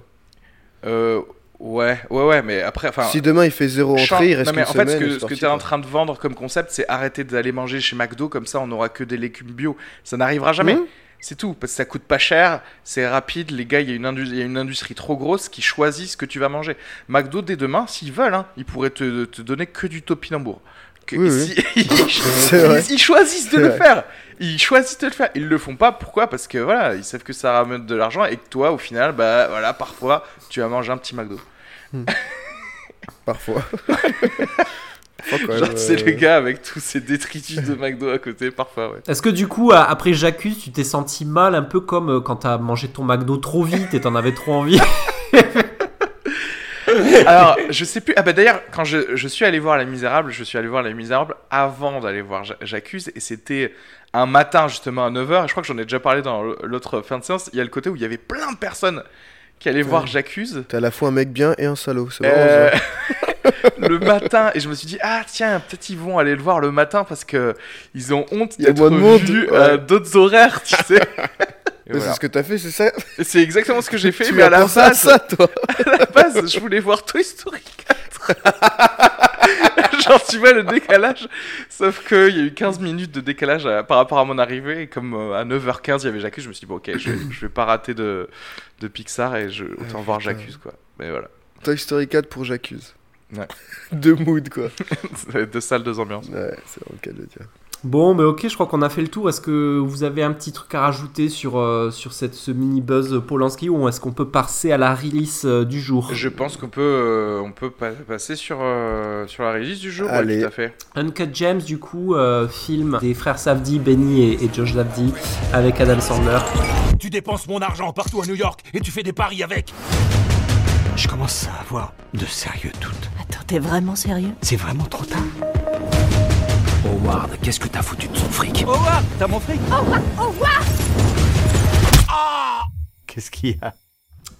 Euh, ouais, ouais, ouais, mais après, enfin. si demain il fait zéro entrée, il reste non, mais une en fait, ce que, ce tu es en train de vendre comme concept, c'est arrêter d'aller manger chez McDo, comme ça on n'aura que des légumes bio. Ça n'arrivera jamais. Mmh. C'est tout, parce que ça coûte pas cher, c'est rapide, les gars, il y, a une indu- il y a une industrie trop grosse qui choisit ce que tu vas manger. McDo, dès demain, s'ils veulent, hein, ils pourraient te, te donner que du topinambour. Que, Oui, si- ils, choisissent de le vrai. faire. Ils choisissent de le faire. Ils le font pas. Pourquoi? Parce que voilà, ils savent que ça ramène de l'argent et que toi, au final, bah voilà, parfois, tu vas manger un petit McDo. Parfois. Parfois, Genre, c'est euh, le gars avec tous ces détritus de McDo à côté, parfois, ouais. Est-ce que du coup, après J'accuse, tu t'es senti mal un peu comme euh, quand t'as mangé ton McDo trop vite et t'en avais trop envie? Alors, je sais plus. Ah, bah d'ailleurs, quand je, je suis allé voir Les Misérables, je suis allé voir Les Misérables avant d'aller voir J'a- J'accuse, et c'était un matin, justement, à 9h. Et je crois que j'en ai déjà parlé dans l'autre fin de séance. Il y a le côté où il y avait plein de personnes qui allaient voir J'accuse. T'es à la fois un mec bien et un salaud. C'est Euh, le matin et je me suis dit ah tiens peut-être ils vont aller le voir le matin parce que ils ont honte d'être vus ouais. d'autres horaires tu sais voilà. C'est ce que t'as fait, c'est ça c'est exactement ce que j'ai fait Tu mais à la à base ça, toi à la base, je voulais voir Toy Story 4 Genre, tu vois le décalage. Sauf qu'il y a eu 15 minutes de décalage euh, par rapport à mon arrivée. Et comme euh, à 9h15, il y avait J'accuse, je me suis dit, bon, ok, je, je vais pas rater de, de Pixar et je, autant Ouais, voir. J'accuse, quoi. Mais voilà. Toy Story 4 pour J'accuse. Ouais. Deux moods, quoi. Deux salles, deux ambiances. Ouais, c'est le cas de le dire. Bon, mais ok, je crois qu'on a fait le tour. Est-ce que vous avez un petit truc à rajouter sur, euh, sur cette, ce mini buzz Polanski ou est-ce qu'on peut passer à la release euh, du jour? Je pense qu'on peut, euh, on peut pa- passer sur, euh, sur la release du jour. ouais, Allez. tout à fait. Uncut James, du coup, euh, film des frères Safdie, Benny et, et Josh Safdie avec Adam Sandler. Tu dépenses mon argent partout à New York et tu fais des paris avec. Je commence à avoir de sérieux doutes. Attends, t'es vraiment sérieux? C'est vraiment trop tard. Howard, qu'est-ce que t'as foutu de son fric Howard, t'as mon fric Ah Qu'est-ce qu'il y a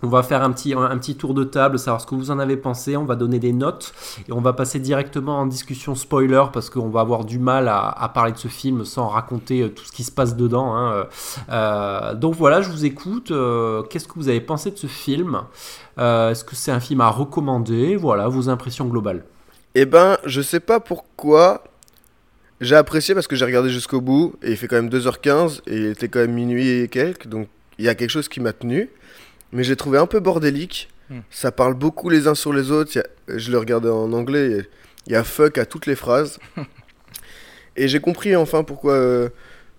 On va faire un petit, un petit tour de table, savoir ce que vous en avez pensé. On va donner des notes et on va passer directement en discussion spoiler parce qu'on va avoir du mal à, à parler de ce film sans raconter euh, tout ce qui se passe dedans. hein. Euh, euh, donc voilà, je vous écoute. Euh, Qu'est-ce que vous avez pensé de ce film? Euh, Est-ce que c'est un film à recommander? Voilà, vos impressions globales. Eh ben, je sais pas pourquoi. J'ai apprécié parce que j'ai regardé jusqu'au bout et il fait quand même 2h15 et il était quand même minuit et quelques, donc il y a quelque chose qui m'a tenu. Mais j'ai trouvé un peu bordélique. Hmm. Ça parle beaucoup les uns sur les autres. A- je le regardais en anglais. il y a- Il y a fuck à toutes les phrases. et j'ai compris enfin pourquoi euh,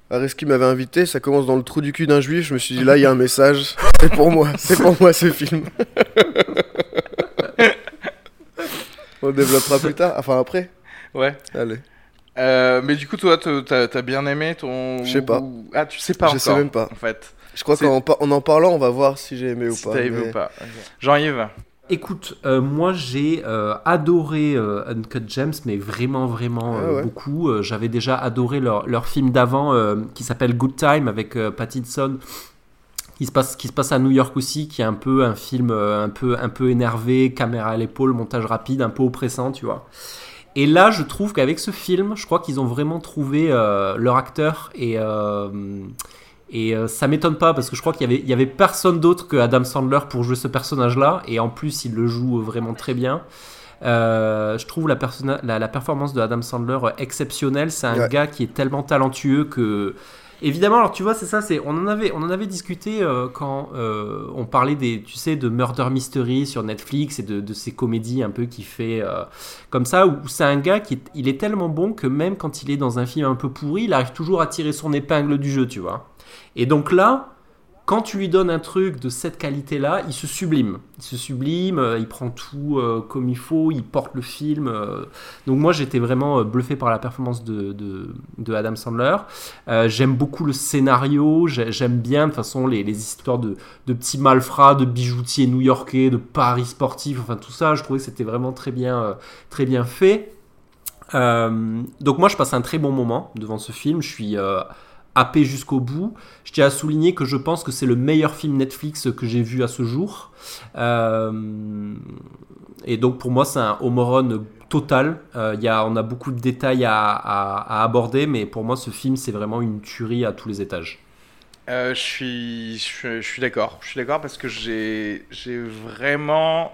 Areski m'avait invité. Ça commence dans le trou du cul d'un juif. Je me suis dit là, il y a un message. C'est pour moi. C'est pour moi ce film. On développera plus tard. Enfin après. Ouais. Allez. Euh, mais du coup, toi, t'as- bien aimé ton. Je sais pas. Ah, tu sais pas Je encore. sais même pas. En fait. Je crois qu'en en en parlant, on va voir si j'ai aimé ou si pas. t'as aimé mais- ou pas. Ok. Jean-Yves. Écoute, euh, moi j'ai euh, adoré euh, Uncut Gems, mais vraiment, vraiment euh, Ah ouais. beaucoup. Euh, J'avais déjà adoré leur, leur film d'avant euh, qui s'appelle Good Time avec euh, Pattinson. Qui se, passe, qui se passe à New York aussi, qui est un peu un film euh, un peu, un peu énervé, caméra à l'épaule, montage rapide, un peu oppressant, tu vois. Et là, je trouve qu'avec ce film, je crois qu'ils ont vraiment trouvé euh, leur acteur et, euh, et euh, ça m'étonne pas parce que je crois qu'il y avait, il y avait personne d'autre que Adam Sandler pour jouer ce personnage-là et en plus il le joue vraiment très bien. Euh, je trouve la, personna- la, la performance de Adam Sandler exceptionnelle. C'est un Ouais. gars qui est tellement talentueux que Évidemment, alors tu vois, c'est ça, c'est on en avait, on en avait discuté euh, quand euh, on parlait des, tu sais, de Murder Mystery sur Netflix et de, ces comédies un peu qui fait euh, comme ça, où c'est un gars qui, il est tellement bon que même quand il est dans un film un peu pourri, il arrive toujours à tirer son épingle du jeu, tu vois. Et donc là, quand tu lui donnes un truc de cette qualité-là, il se sublime. Il se sublime, euh, il prend tout euh, comme il faut, il porte le film. euh. Donc moi, j'étais vraiment bluffé par la performance de, de, Adam Sandler. J'aime beaucoup le scénario, j'ai- j'aime bien de toute façon les, les histoires de, de petits malfrats, de bijoutiers new-yorkais, de paris sportifs, enfin tout ça, je trouvais que c'était vraiment très bien, très bien fait. Donc moi, je passe un très bon moment devant ce film. Je suis happé jusqu'au bout. Je tiens à souligner que je pense que c'est le meilleur film Netflix que j'ai vu à ce jour. Euh, et donc pour moi, c'est un home total. Euh, y a, on a beaucoup de détails à, aborder, mais pour moi, ce film, c'est vraiment une tuerie à tous les étages. Euh, je suis, suis, d'accord. Je suis d'accord parce que j'ai, j'ai vraiment,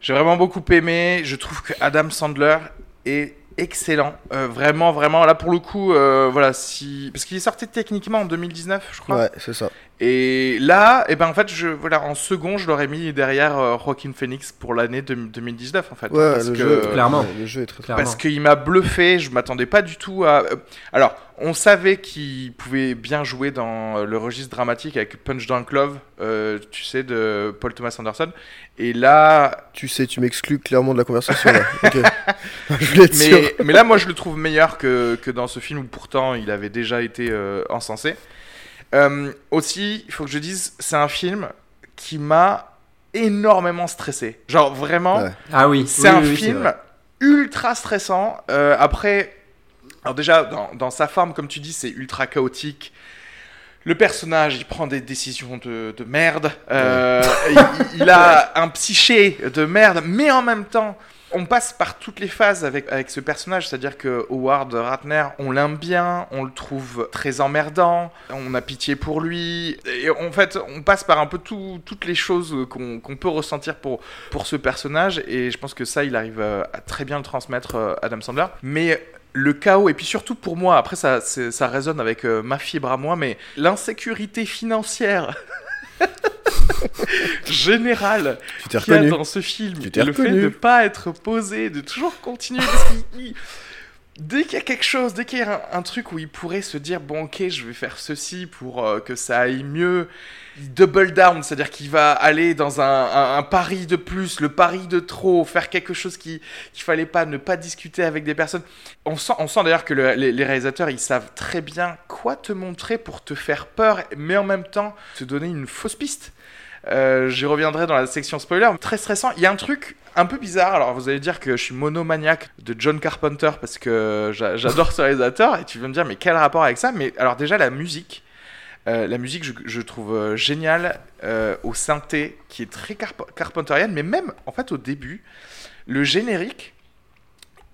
j'ai vraiment beaucoup aimé. Je trouve que Adam Sandler est excellent. Euh, vraiment, vraiment. Là, pour le coup, euh, voilà, si, parce qu'il est sorti techniquement en 2019, je crois. Ouais, c'est ça. Et là, et ben en fait, je, voilà, en second, je l'aurais mis derrière euh, Joaquin Phoenix pour l'année de- 2019, en fait. Ouais, parce le que- jeu, Clairement. le jeu est très Clairement. parce qu'il m'a bluffé, je m'attendais pas du tout à. euh, Alors, on savait qu'il pouvait bien jouer dans euh, le registre dramatique avec Punch Drunk Love, euh, tu sais, de Paul Thomas Anderson. Et là, Tu sais, tu m'exclus clairement de la conversation là. Je voulais être sûr. mais, mais là, moi, je le trouve meilleur que, que dans ce film où pourtant il avait déjà été euh, encensé. Euh, aussi, il faut que je dise, c'est un film qui m'a énormément stressé. Genre vraiment. Ouais. Ah oui, C'est oui, un oui, film ultra stressant. Euh, après, alors déjà, dans, dans sa forme, comme tu dis, c'est ultra chaotique. Le personnage, il prend des décisions de, de merde. Euh, il, il a un psyché de merde, mais en même temps, On passe par toutes les phases avec, avec ce personnage, c'est-à-dire que Howard Ratner, on l'aime bien, on le trouve très emmerdant, on a pitié pour lui, et en fait, on passe par un peu tout, toutes les choses qu'on peut ressentir pour, pour ce personnage, et je pense que ça, il arrive euh, à très bien le transmettre, euh, Adam Sandler. Mais le chaos, et puis surtout pour moi, après ça, ça résonne avec euh, ma fibre à moi, mais l'insécurité financière t'es qu'il y a dans ce film, t'es le fait de pas être posé, de toujours continuer, parce dès qu'il y a quelque chose, dès qu'il y a un, un truc où il pourrait se dire bon ok je vais faire ceci pour euh, que ça aille mieux, il double down, c'est-à-dire qu'il va aller dans un, un- un pari de plus, le pari de trop, faire quelque chose qui qu'il fallait pas, ne pas discuter avec des personnes. On sent, on sent d'ailleurs que le- les, les réalisateurs ils savent très bien quoi te montrer pour te faire peur, mais en même temps te donner une fausse piste. Euh, J'y reviendrai dans la section spoiler. Très stressant. Il y a un truc un peu bizarre. Alors, vous allez dire que je suis monomaniaque de John Carpenter parce que j'a- j'adore ce réalisateur. Et tu vas me dire, mais quel rapport avec ça? Mais alors, déjà, la musique. Euh, la musique, je, trouve euh, géniale au synthé, qui est très carp carpenterienne, mais même en fait au début, le générique,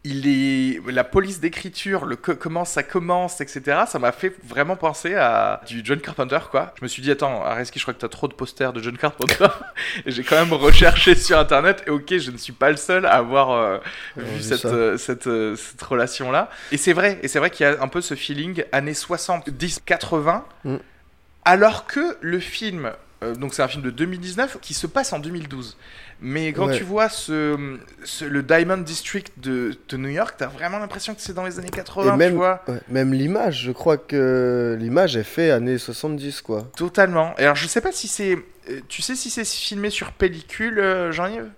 il est la police d'écriture, le co- comment ça commence, etc. Ça m'a fait vraiment penser à du John Carpenter, quoi. Je me suis dit, attends, Areski, je crois que t'as trop de posters de John Carpenter. et j'ai quand même recherché sur internet. Et ok, je ne suis pas le seul à avoir euh, vu cette, euh, cette, euh, cette relation-là. Et c'est vrai, et c'est vrai qu'il y a un peu ce feeling années 70, 80, Mm. alors que le film. donc c'est un film de 2019 qui se passe en 2012. Mais quand Ouais. tu vois ce, ce- le Diamond District de, de New York, t'as vraiment l'impression que c'est dans les années 80, Et même, tu vois. ouais, même l'image, je crois que l'image est faite années 70, quoi. Totalement. Et alors je sais pas si c'est... euh, Tu sais si c'est filmé sur pellicule, euh, Jean-Yves?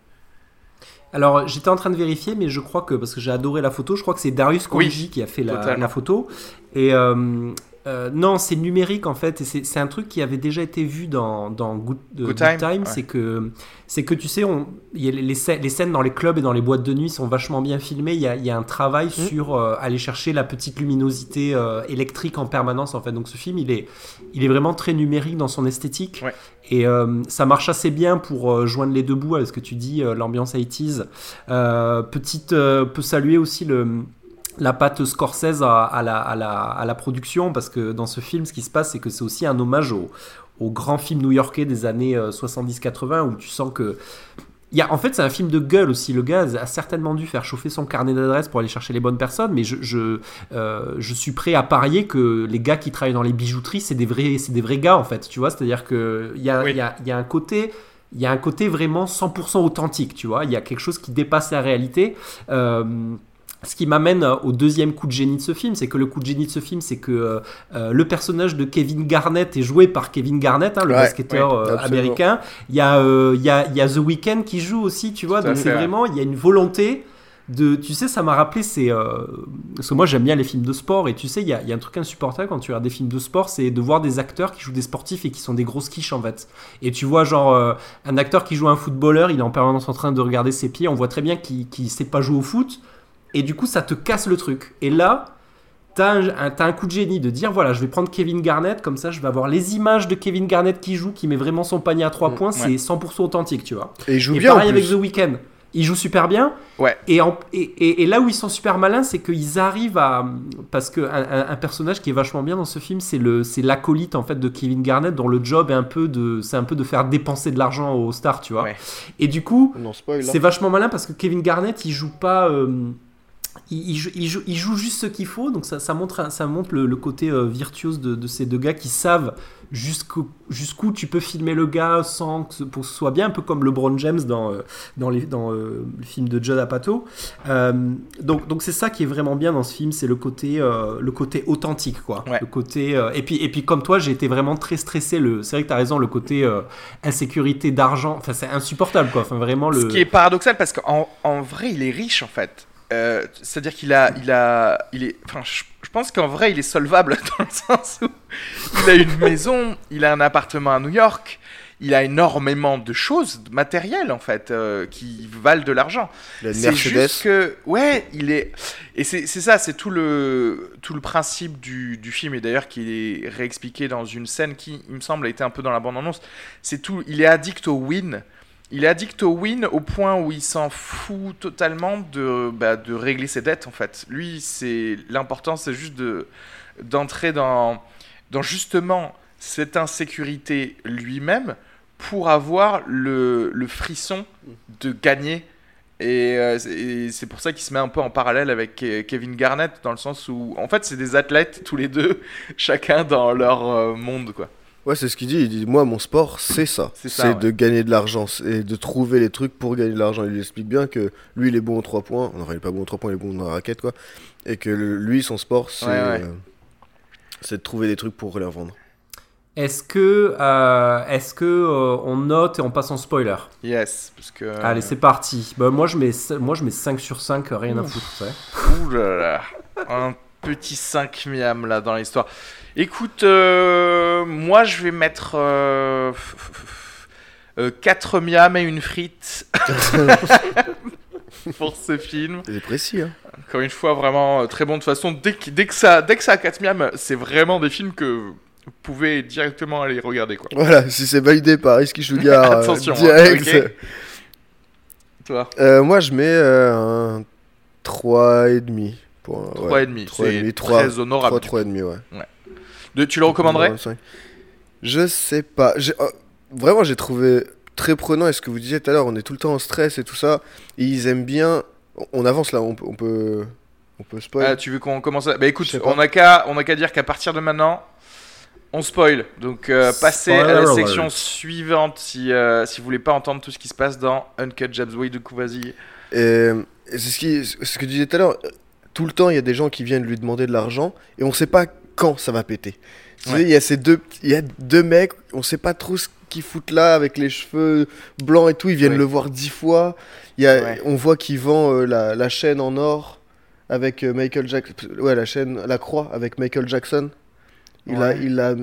Alors, j'étais en train de vérifier, mais je crois que, parce que j'ai adoré la photo, je crois que c'est Darius Oui, Khondji qui a fait la photo. Et euh, euh, non, c'est numérique en fait, et c'est un truc qui avait déjà été vu dans, dans Good, euh, Good Good Time, Time, ouais. c'est que, c'est que tu sais, on, il y a les, les scè- les scènes dans les clubs et dans les boîtes de nuit sont vachement bien filmées. Il y a, il y a un travail Mm. sur euh, aller chercher la petite luminosité euh, électrique en permanence en fait. Donc ce film, il est, il est vraiment très numérique dans son esthétique. Ouais. Et euh, ça marche assez bien pour euh, joindre les deux bouts avec ce que tu dis, euh, l'ambiance 80s. Euh, petite, euh, peut saluer aussi le, la patte Scorsese à, à la, à, la, à la production, parce que dans ce film, ce qui se passe, c'est que c'est aussi un hommage au, au grand film new-yorkais des années euh, 70-80, où tu sens que... Y a, en fait, c'est un film de gueule aussi. Le gars a certainement dû faire chauffer son carnet d'adresses pour aller chercher les bonnes personnes, mais je, je, euh, je suis prêt à parier que les gars qui travaillent dans les bijouteries, c'est des vrais, c'est des vrais gars en fait. Tu vois, c'est-à-dire que il y a, Oui. y, a, y a un côté, il y a un côté vraiment 100% authentique. Tu vois, il y a quelque chose qui dépasse la réalité. Euh, ce qui m'amène euh, au deuxième coup de génie de ce film, c'est que le coup de génie de ce film, c'est que euh, euh, le personnage de Kevin Garnett est joué par Kevin Garnett, hein, le Ouais, basketteur ouais, euh, américain. Il y, a, euh, il, y a, il y a The Weeknd qui joue aussi, tu vois. Donc c'est vraiment, il y a une volonté de. Tu sais, ça m'a rappelé, c'est. euh, parce que moi j'aime bien les films de sport, et tu sais, il y a, il y a un truc insupportable quand tu regardes des films de sport, c'est de voir des acteurs qui jouent des sportifs et qui sont des grosses quiches en fait. Et tu vois, genre, euh, un acteur qui joue un footballeur, il est en permanence en train de regarder ses pieds, on voit très bien qu'il qu'il sait pas jouer au foot, et du coup, ça te casse le truc. Et là. T'as un, un- t'as un coup de génie de dire voilà, je vais prendre Kevin Garnett, comme ça je vais avoir les images de Kevin Garnett qui joue, qui met vraiment son panier à 3 Mm, points, ouais. c'est 100% authentique, tu vois. Et il joue Et bien en pareil avec plus. The Weeknd. Il joue super bien. Ouais. Et, en- et, et- et là où ils sont super malins, c'est qu'ils arrivent à. Parce qu'un un, un personnage qui est vachement bien dans ce film, c'est le c'est l'acolyte en fait de Kevin Garnett, dont le job est un peu de. C'est un peu de faire dépenser de l'argent aux stars, tu vois. Ouais. Et du coup, hein. c'est vachement malin parce que Kevin Garnett, il joue pas. euh, il, il joue, il, joue, il joue juste ce qu'il faut, donc ça, ça montre, ça montre le, le côté euh, virtuose de, de ces deux gars qui savent jusqu'où jusqu'où tu peux filmer le gars sans que ce, pour que ce soit bien, un peu comme LeBron James dans, euh, dans, les, dans euh, le film de Judd Apatow. Euh, donc donc c'est ça qui est vraiment bien dans ce film, c'est le côté, le côté authentique, quoi. Ouais. Le côté, et, puis, et puis comme toi, j'ai été vraiment très stressé. Le, c'est vrai que tu as raison, le côté insécurité d'argent, enfin c'est insupportable, quoi. Enfin vraiment le. Ce qui est paradoxal parce qu'en en vrai, il est riche en fait. Euh, C'est-à-dire qu'il a, il a, il est, enfin, je, je pense qu'en vrai, il est solvable dans le sens où il a une maison, il a un appartement à New York, il a énormément de choses, de matériel en fait, euh, qui valent de l'argent. La C'est Mercedes. juste que, ouais, il est, et c'est c'est ça, c'est tout le, tout le principe du, du film et d'ailleurs qui est réexpliqué dans une scène qui, il me semble, a été un peu dans la bande annonce. C'est tout, il est addict au win. Il est addict au win au point où il s'en fout totalement de, bah, de régler ses dettes en fait. Lui, c'est l'important, c'est juste de d'entrer dans, dans justement cette insécurité lui-même pour avoir le, le frisson de gagner. Et, euh, c'est- pour ça qu'il se met un peu en parallèle avec Ke- Kevin Garnett, dans le sens où, en fait, c'est des athlètes tous les deux, chacun dans leur euh, monde, quoi. Ouais, c'est ce qu'il dit. Il dit Moi, mon sport, c'est ça. C'est ouais. de gagner de l'argent et de trouver les trucs pour gagner de l'argent. Il explique bien que lui, il est bon aux 3 points. Enfin, il est pas bon aux 3 points, il est bon dans la raquette, quoi. Et que lui, son sport, c'est Ouais, ouais. euh, c'est de trouver des trucs pour les revendre. Est-ce que, euh, est-ce que euh, on note et on passe en spoiler? Yes, parce que. Allez, c'est parti. Bah, moi, je mets, moi, je mets 5 sur 5, rien à foutre. Ouh là là, un petit 5 miam là dans l'histoire. Écoute, euh, moi je vais mettre euh, 4 miam et une frite pour ce film. Il est précis, hein. Encore une fois, vraiment euh, très bon. De toute façon, dès que, dès que, ça, dès que ça a 4 miam, c'est vraiment des films que vous pouvez directement aller regarder. Quoi. Voilà, si c'est validé par Risky Sugar, euh, Attention, hein, direct. ok. Toi, Euh, moi, je mets euh, un 3,5. Pour un- 3,5, ouais, c'est 3,5, 3, très honorable. 3, 3,5, ouais. De- tu le recommanderais 25. Je sais pas. J'ai- euh, vraiment, j'ai trouvé très prenant. Et ce que vous disiez tout à l'heure, on est tout le temps en stress et tout ça. Et ils aiment bien. On- avance là, on peut. On peut, on peut spoil. Ah, tu veux qu'on commence à... Bah écoute, on n'a qu'à on a qu'à dire qu'à partir de maintenant, on spoil. Donc euh, passez à la section alert. suivante si, euh, si vous voulez pas entendre tout ce qui se passe dans Uncut Jabs Way de Kouvasi. Et, et c'est ce, qui, ce que tu disais tout à l'heure. Tout le temps, il y a des gens qui viennent lui demander de l'argent et on sait pas quand ça va péter. Tu Ouais. sais, il y a ces deux, il y a deux mecs, on sait pas trop ce qu'ils foutent là avec les cheveux blancs et tout. Ils viennent Ouais. le voir dix fois. Il y a, Ouais. on voit qu'il vend euh, la, la chaîne en or avec euh, Michael Jackson. Ouais, la chaîne, la croix avec Michael Jackson. Il a, il a.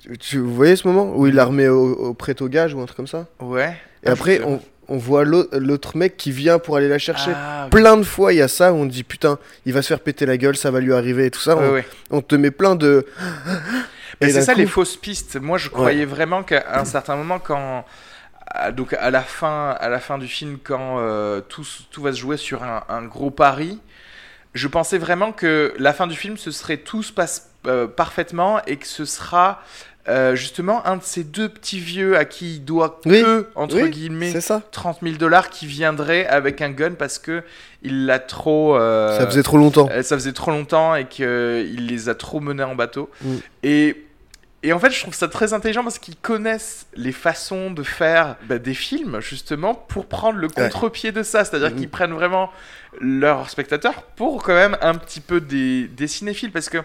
Tu, tu- vous voyez ce moment où il la remet au, au prêt au gage ou un truc comme ça? Ouais. Et Ah, après, je- on, on voit l'au- l'autre mec qui vient pour aller la chercher. Ah. Plein de fois, il y a ça où on dit putain, il va se faire péter la gueule, ça va lui arriver et tout ça. Ouais, on, ouais. on te met plein de. Mais Et c'est ça coup- les fausses pistes. Moi, je croyais vraiment qu'à un certain moment, quand à- donc à la fin, à la fin du film, quand euh, tout, tout va se jouer sur un, un gros pari, je pensais vraiment que la fin du film, ce serait tout se passe euh, parfaitement et que ce sera euh, justement un de ces deux petits vieux à qui il doit Oui, que entre oui, guillemets ça. 30 000 dollars qui viendrait avec un gun parce que il l'a trop. euh, Ça faisait trop longtemps. euh, ça faisait trop longtemps et qu'il les a trop menés en bateau. Mm. Et, et en fait, je trouve ça très intelligent parce qu'ils connaissent les façons de faire bah, des films, justement, pour prendre le contre-pied de ça. C'est-à-dire Mm. qu'ils prennent vraiment leurs spectateurs pour quand même un petit peu des, des cinéphiles. Parce que,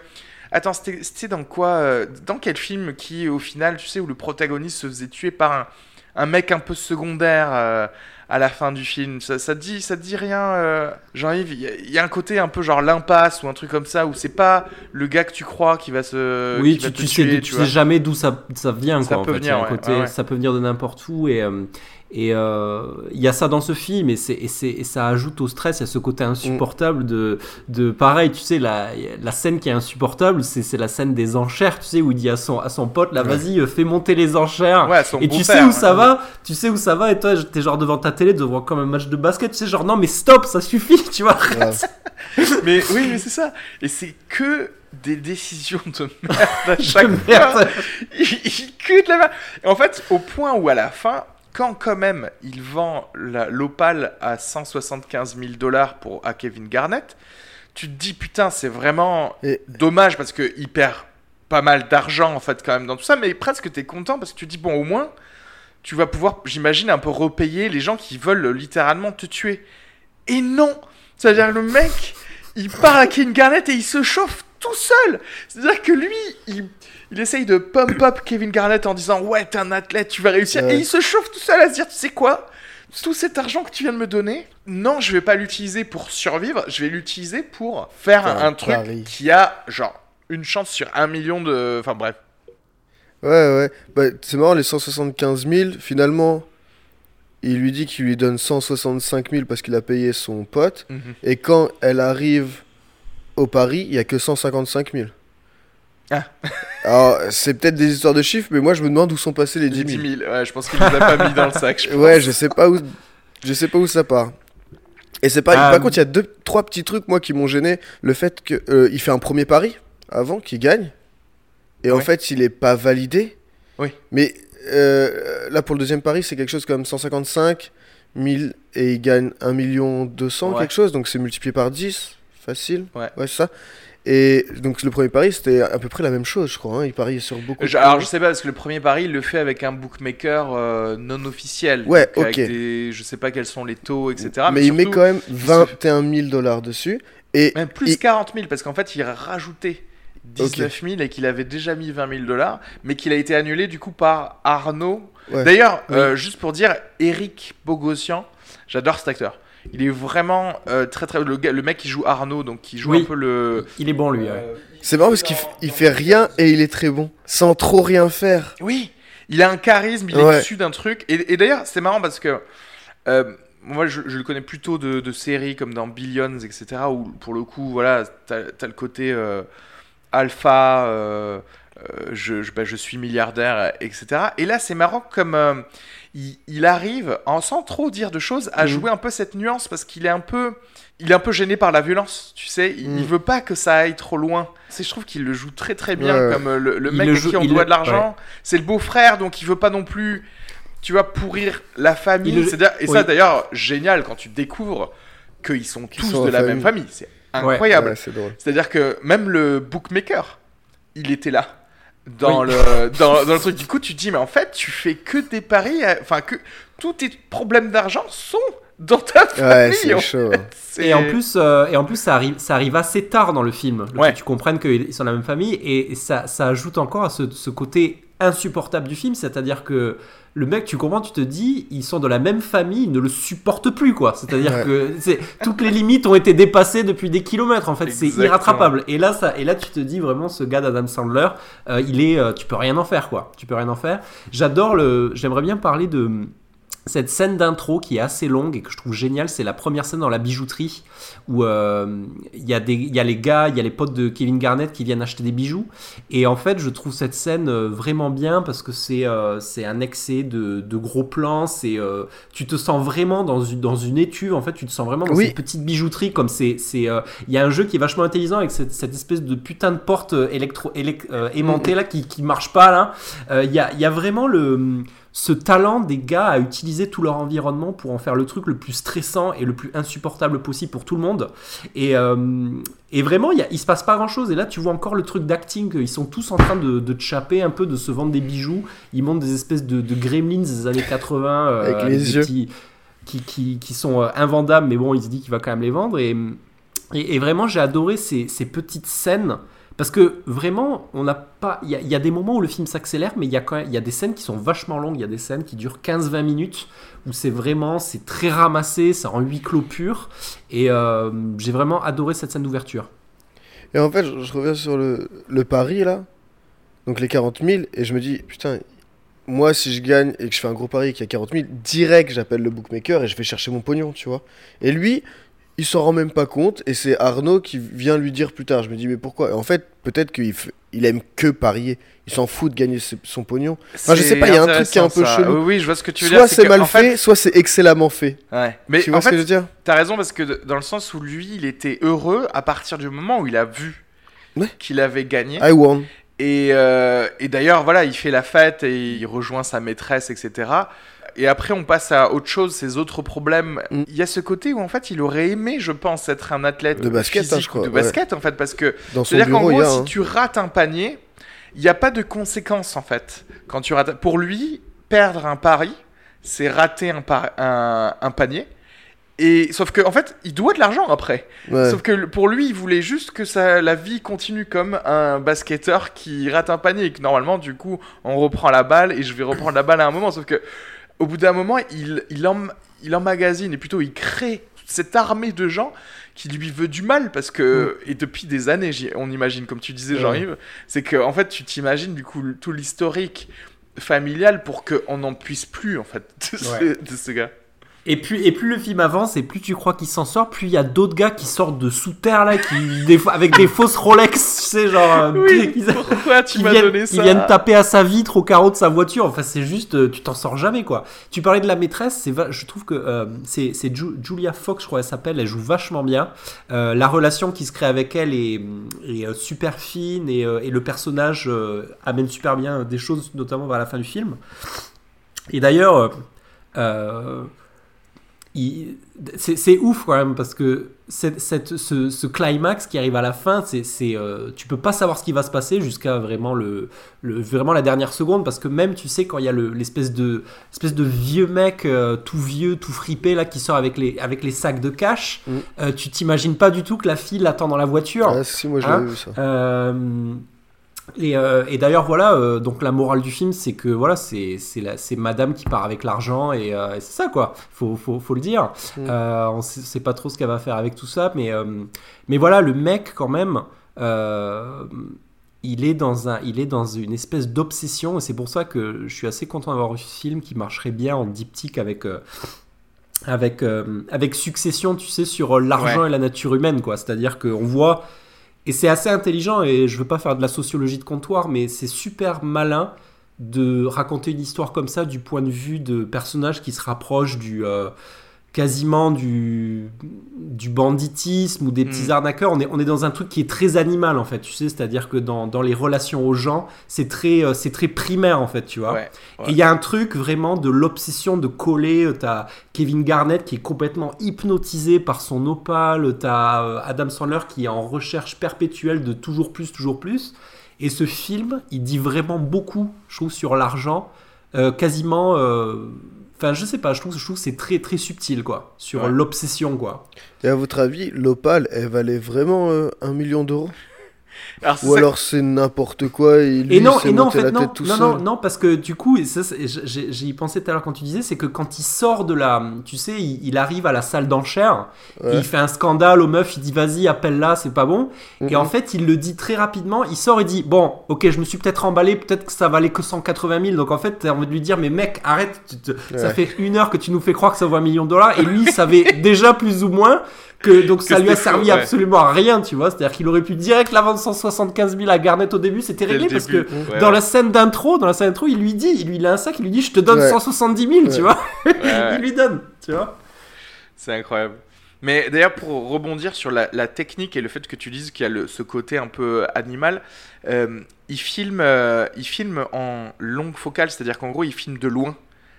attends, c'était dans quoi euh, Dans quel film qui, au final, tu sais, où le protagoniste se faisait tuer par un, un mec un peu secondaire euh, à la fin du film? Ça, ça te dit ça te dit rien euh, Jean-Yves? Il y, a- il y a un côté un peu genre l'impasse ou un truc comme ça où c'est pas le gars que tu crois qui va se oui, qui va tu, te tu sais, tuer, tu tu sais jamais d'où ça, ça vient. Ça quoi, en peut fait. Venir, un ouais, côté- ouais, ouais. Ça peut venir de n'importe où. Et euh, et euh, il y a ça dans ce film. Et, et, et ça ajoute au stress. Il y a ce côté insupportable de, de. Pareil, tu sais, la, la scène qui est insupportable, c'est, la scène des enchères, tu sais, où il dit à son, à son pote là, Ouais. vas-y, euh, fais monter les enchères. ouais, Et tu sais où hein. ça va, tu sais où ça va, et toi t'es genre devant ta télé devant comme un match de basket, tu sais genre non mais stop, ça suffit, tu vois. Mais oui mais c'est ça et c'est que des décisions de merde à chaque De fois merde. il, il cul de la main. Et en fait, au point où à la fin, quand quand même il vend l'opale à 175 000 dollars pour à Kevin Garnett, tu te dis putain, c'est vraiment Et- dommage parce que il perd pas mal d'argent en fait quand même dans tout ça, mais presque t'es content parce que tu te dis bon au moins tu vas pouvoir, j'imagine, un peu repayer les gens qui veulent littéralement te tuer. Et non, c'est-à-dire le mec, il part à Kevin Garnett et il se chauffe tout seul. C'est-à-dire que lui, il, il essaye de pump up Kevin Garnett en disant ouais t'es un athlète, tu vas réussir. Ouais. Et il se chauffe tout seul à se dire tu sais quoi? Tout cet argent que tu viens de me donner, non, je vais pas l'utiliser pour survivre, je vais l'utiliser pour faire un, truc qui a genre une chance sur un million de. Enfin bref. Ouais, ouais. Bah, c'est marrant, les 175 000, finalement, il lui dit qu'il lui donne 165 000 parce qu'il a payé son pote. Et quand elle arrive au Paris, il y a que 155 000. Ah. Alors, c'est peut-être des histoires de chiffres, mais moi, je me demande où sont passés les Les 10 000. 10 000, ouais, je pense qu'il les a pas mis dans le sac. je pense. Ouais, je sais pas où, je sais pas où ça part. Et c'est pareil. Ah, Par contre, il y a deux, trois petits trucs moi qui m'ont gêné. Le fait que euh, il fait un premier pari avant, qu'il gagne, et en Ouais. fait, il est pas validé. Oui. Mais euh, là, pour le deuxième pari, c'est quelque chose comme 155 000 et il gagne 1 million 200 Ouais. quelque chose, donc c'est multiplié par 10, facile. Ouais. c'est ça. Et donc le premier pari, c'était à peu près la même chose, je crois. hein. Il pariait sur beaucoup. Je- de alors je sais pas parce que le premier pari il le fait avec un bookmaker euh, non officiel. Ouais, Donc, avec ok. des- je sais pas quels sont les taux, etc. mais il met quand même se- 21 000 dollars dessus. Et Même plus il- 40 000 parce qu'en fait il a rajouté 19 000 et qu'il avait déjà mis 20 000 dollars, mais qu'il a été annulé du coup par Arnaud. Ouais. D'ailleurs, euh, juste pour dire, Eric Bogossian, j'adore cet acteur. Il est vraiment euh, très très le, le mec qui joue Arnaud, donc qui joue Oui. un peu le. Il est bon lui. ouais. euh, C'est marrant parce qu'il f- il fait rien et il est très bon. Sans trop rien faire. Oui, il a un charisme, il est issu d'un truc. Et, et d'ailleurs, c'est marrant parce que euh, moi, je, je le connais plutôt de, de séries comme dans Billions, etc. Où pour le coup, voilà, t'as as le côté euh, alpha, euh, euh, je, je, bah, je suis milliardaire, etc. Et là, c'est marrant comme euh, il, il arrive, en, sans trop dire de choses, à Mhm. jouer un peu cette nuance parce qu'il est un peu. Il est un peu gêné par la violence, tu sais. Il, Mhm. il veut pas que ça aille trop loin. C'est, je trouve qu'il le joue très très bien, Ouais. comme euh, le, mec le à joue- qui on doit le- de l'argent. C'est le beau-frère, donc il veut pas non plus, tu vois, pourrir la famille. Le- Et oui. ça, d'ailleurs, génial quand tu découvres qu'ils sont tous sont de la famille. même famille. C'est incroyable. Ouais. C'est-à-dire que même le bookmaker, il était là. Dans, le, dans, dans le truc, du coup, tu te dis, mais en fait, tu fais que des paris, à- enfin, que tous tes problèmes d'argent sont dans ta Ouais, famille. c'est en chaud. fait. Et en plus, euh, et en plus ça, arrive, ça arrive assez tard dans le film. Le Ouais. que tu comprennes qu'ils sont la même famille. Et ça, ça ajoute encore à ce, ce côté insupportable du film. C'est-à-dire que le mec, tu comprends, tu te dis, ils sont de la même famille, ils ne le supportent plus, quoi. C'est-à-dire Ouais. que c'est- toutes les limites ont été dépassées depuis des kilomètres. En fait, c'est irrattrapable. Et là, ça, et là, tu te dis vraiment, ce gars d'Adam Sandler, euh, il est, euh, tu peux rien en faire, quoi. Tu peux rien en faire. J'adore le, j'aimerais bien parler de cette scène d'intro qui est assez longue et que je trouve géniale, c'est la première scène dans la bijouterie où euh, il y, a des- il y a les gars, il y a les potes de Kevin Garnett qui viennent acheter des bijoux. Et en fait, je trouve cette scène euh, vraiment bien parce que c'est euh, c'est un excès de, de gros plans. C'est euh, tu te sens vraiment dans une, dans une étuve. En fait, tu te sens vraiment dans Oui. cette petite bijouterie comme c'est c'est euh, il y a un jeu qui est vachement intelligent avec cette, cette espèce de putain de porte euh, électro élec- euh, aimantée là qui qui marche pas là. Euh, Il y a il y a vraiment le ce talent des gars à utiliser tout leur environnement pour en faire le truc le plus stressant et le plus insupportable possible pour tout le monde. Et, euh, et vraiment, il, y a- il se passe pas grand chose. Et là, tu vois encore le truc d'acting. Ils sont tous en train de, de chapper un peu, de se vendre des bijoux. Ils montent des espèces de, de gremlins des années 80. euh, Avec les des yeux. petits- qui, qui, qui sont euh, invendables, mais bon, il se dit qu'il va quand même les vendre. Et, et, et vraiment, j'ai adoré ces, ces petites scènes. Parce que vraiment, on n'a pas. Il y, a- des moments où le film s'accélère, mais il y, a quand même, y a des scènes qui sont vachement longues. Il y a des scènes qui durent 15-20 minutes, où c'est vraiment. C'est très ramassé, c'est en huis clos pur. Et euh, j'ai vraiment adoré cette scène d'ouverture. Et en fait, je, je reviens sur le, le pari là. Donc les 40 000. Et je me dis, putain, moi si je gagne et que je fais un gros pari y a 40 000, direct j'appelle le bookmaker et je vais chercher mon pognon, tu vois. Et lui, il s'en rend même pas compte. Et c'est Arnaud qui vient lui dire plus tard. Je me dis, mais pourquoi? Et en fait, peut-être qu'il f- il aime que parier. Il s'en fout de gagner son pognon. Enfin, je sais C'est pas, il y a un truc qui est un peu ça. chelou. Oui, oui, je vois ce que tu veux Soit dire. c'est que, mal en fait, soit c'est excellemment fait. Ouais. Mais tu en vois ce que fait, je veux dire? T'as raison parce que dans le sens où lui, il était heureux à partir du moment où il a vu Ouais. qu'il avait gagné. I won. Et, euh, et d'ailleurs, voilà, il fait la fête et il rejoint sa maîtresse, etc. Et après, on passe à autre chose, ses autres problèmes. Mm. Il y a ce côté où, en fait, il aurait aimé, je pense, être un athlète De basket, physique hein, je ou crois, de ouais. basket, en fait, parce que c'est-à-dire qu'en gros, a. si hein. tu rates un panier, il n'y a pas de conséquences, en fait. Quand tu rates... Pour lui, perdre un pari, c'est rater un, par- un, un panier. Et sauf que en fait, il doit de l'argent après. Ouais. Sauf que pour lui, il voulait juste que ça, la vie continue comme un basketteur qui rate un panier et que normalement, du coup, on reprend la balle et je vais reprendre la balle à un moment. Sauf que au bout d'un moment, il, il, il emmagasine et plutôt il crée cette armée de gens qui lui veut du mal parce que et depuis des années, on imagine comme tu disais. Jean-Yves, c'est que en fait, tu t'imagines du coup tout l'historique familial pour qu'on n'en puisse plus en fait de, ce- Ouais. de ce gars. Et plus, et plus le film avance et plus tu crois qu'il s'en sort, plus il y a d'autres gars qui sortent de sous terre là, qui, des, avec des fausses Rolex, tu sais, genre. euh, Oui, qui- pourquoi tu m'as viennent, donné ça viennent taper à sa vitre au carreau de sa voiture. Enfin, c'est juste, euh, tu t'en sors jamais quoi. Tu parlais de la maîtresse, c'est, je trouve que euh, c'est, c'est Ju- Julia Fox, je crois, elle s'appelle, elle joue vachement bien. Euh, la relation qui se crée avec elle est, est, super fine et, et le personnage euh, amène super bien des choses, notamment vers la fin du film. Et d'ailleurs, euh, il- c'est, ouf quand même parce que cette, cette- ce, ce climax qui arrive à la fin, c'est, euh, tu peux pas savoir ce qui va se passer jusqu'à vraiment, le, le- vraiment la dernière seconde parce que même tu sais quand il y a le- l'espèce de, espèce de vieux mec euh, tout vieux, tout fripé là qui sort avec les, avec les sacs de cash, Mm. euh, tu t'imagines pas du tout que la fille l'attend dans la voiture. Ah, si, moi je Hein vu ça. Euh, et, euh, et d'ailleurs, voilà, euh, donc la morale du film, c'est que voilà, c'est madame qui part avec l'argent et, euh, et c'est ça quoi, faut, faut, faut le dire. Mm. On sait, sait pas trop ce qu'elle va faire avec tout ça, mais, mais voilà, le mec quand même. il est, dans un, il est dans une espèce d'obsession et c'est pour ça que je suis assez content d'avoir vu ce film qui marcherait bien en diptyque avec, avec, euh, avec succession, tu sais, sur l'argent Ouais. et la nature humaine, quoi. C'est-à-dire qu'on voit, et c'est assez intelligent, et je veux pas faire de la sociologie de comptoir, mais c'est super malin de raconter une histoire comme ça du point de vue de personnages qui se rapprochent du. euh, quasiment du, du banditisme ou des petits Mm. arnaqueurs. On est, on est dans un truc qui est très animal en fait, tu sais, c'est-à-dire que dans, dans les relations aux gens, c'est très, euh, c'est très primaire en fait, tu vois. Ouais, ouais. Et il y a un truc vraiment de l'obsession de coller. euh, T'as Kevin Garnett qui est complètement hypnotisé par son opale. T'as euh, Adam Sandler qui est en recherche perpétuelle de toujours plus, toujours plus. Et ce film, il dit vraiment beaucoup, je trouve, sur l'argent. Euh, quasiment. euh, Enfin, je sais pas, je trouve, je trouve que c'est très très subtil, quoi. Sur Ouais. l'obsession, quoi. Et à votre avis, l'opale, elle valait vraiment euh, un million d'euros? Alors, Ou ça- alors c'est n'importe quoi et lui Et non, et non, en fait, la non, tête tout non, seul non, non, parce que du coup, j'y pensé tout à l'heure quand tu disais, c'est que quand il sort de la, tu sais, il, il arrive à la salle d'enchères, Ouais. il fait un scandale aux meufs, il dit vas-y, appelle-la, c'est pas bon. Et Mhm. en fait, il le dit très rapidement, il sort et dit bon, ok, je me suis peut-être emballé, peut-être que ça valait que 180 000, donc en fait, t'as envie de lui dire, mais mec, arrête, tu te- ça fait une heure que tu nous fais croire que ça vaut un million de dollars, et lui, il savait déjà plus ou moins que donc ça lui a servi ouais. absolument à rien, tu vois. C'est-à-dire qu'il aurait pu direct la vendre 175 000 à Garnett au début, c'était réglé parce début. que Ouais, dans ouais. la scène d'intro, dans la scène d'intro, il lui dit, il lui il a un sac, il lui dit, je te donne Ouais. 170 000, tu Ouais. vois. Ouais, ouais. il lui donne, tu vois. C'est incroyable. Mais d'ailleurs, pour rebondir sur la, la technique et le fait que tu dises qu'il y a le- ce côté un peu animal, euh, il, filme, euh, il filme en longue focale, c'est-à-dire qu'en gros, il filme de loin.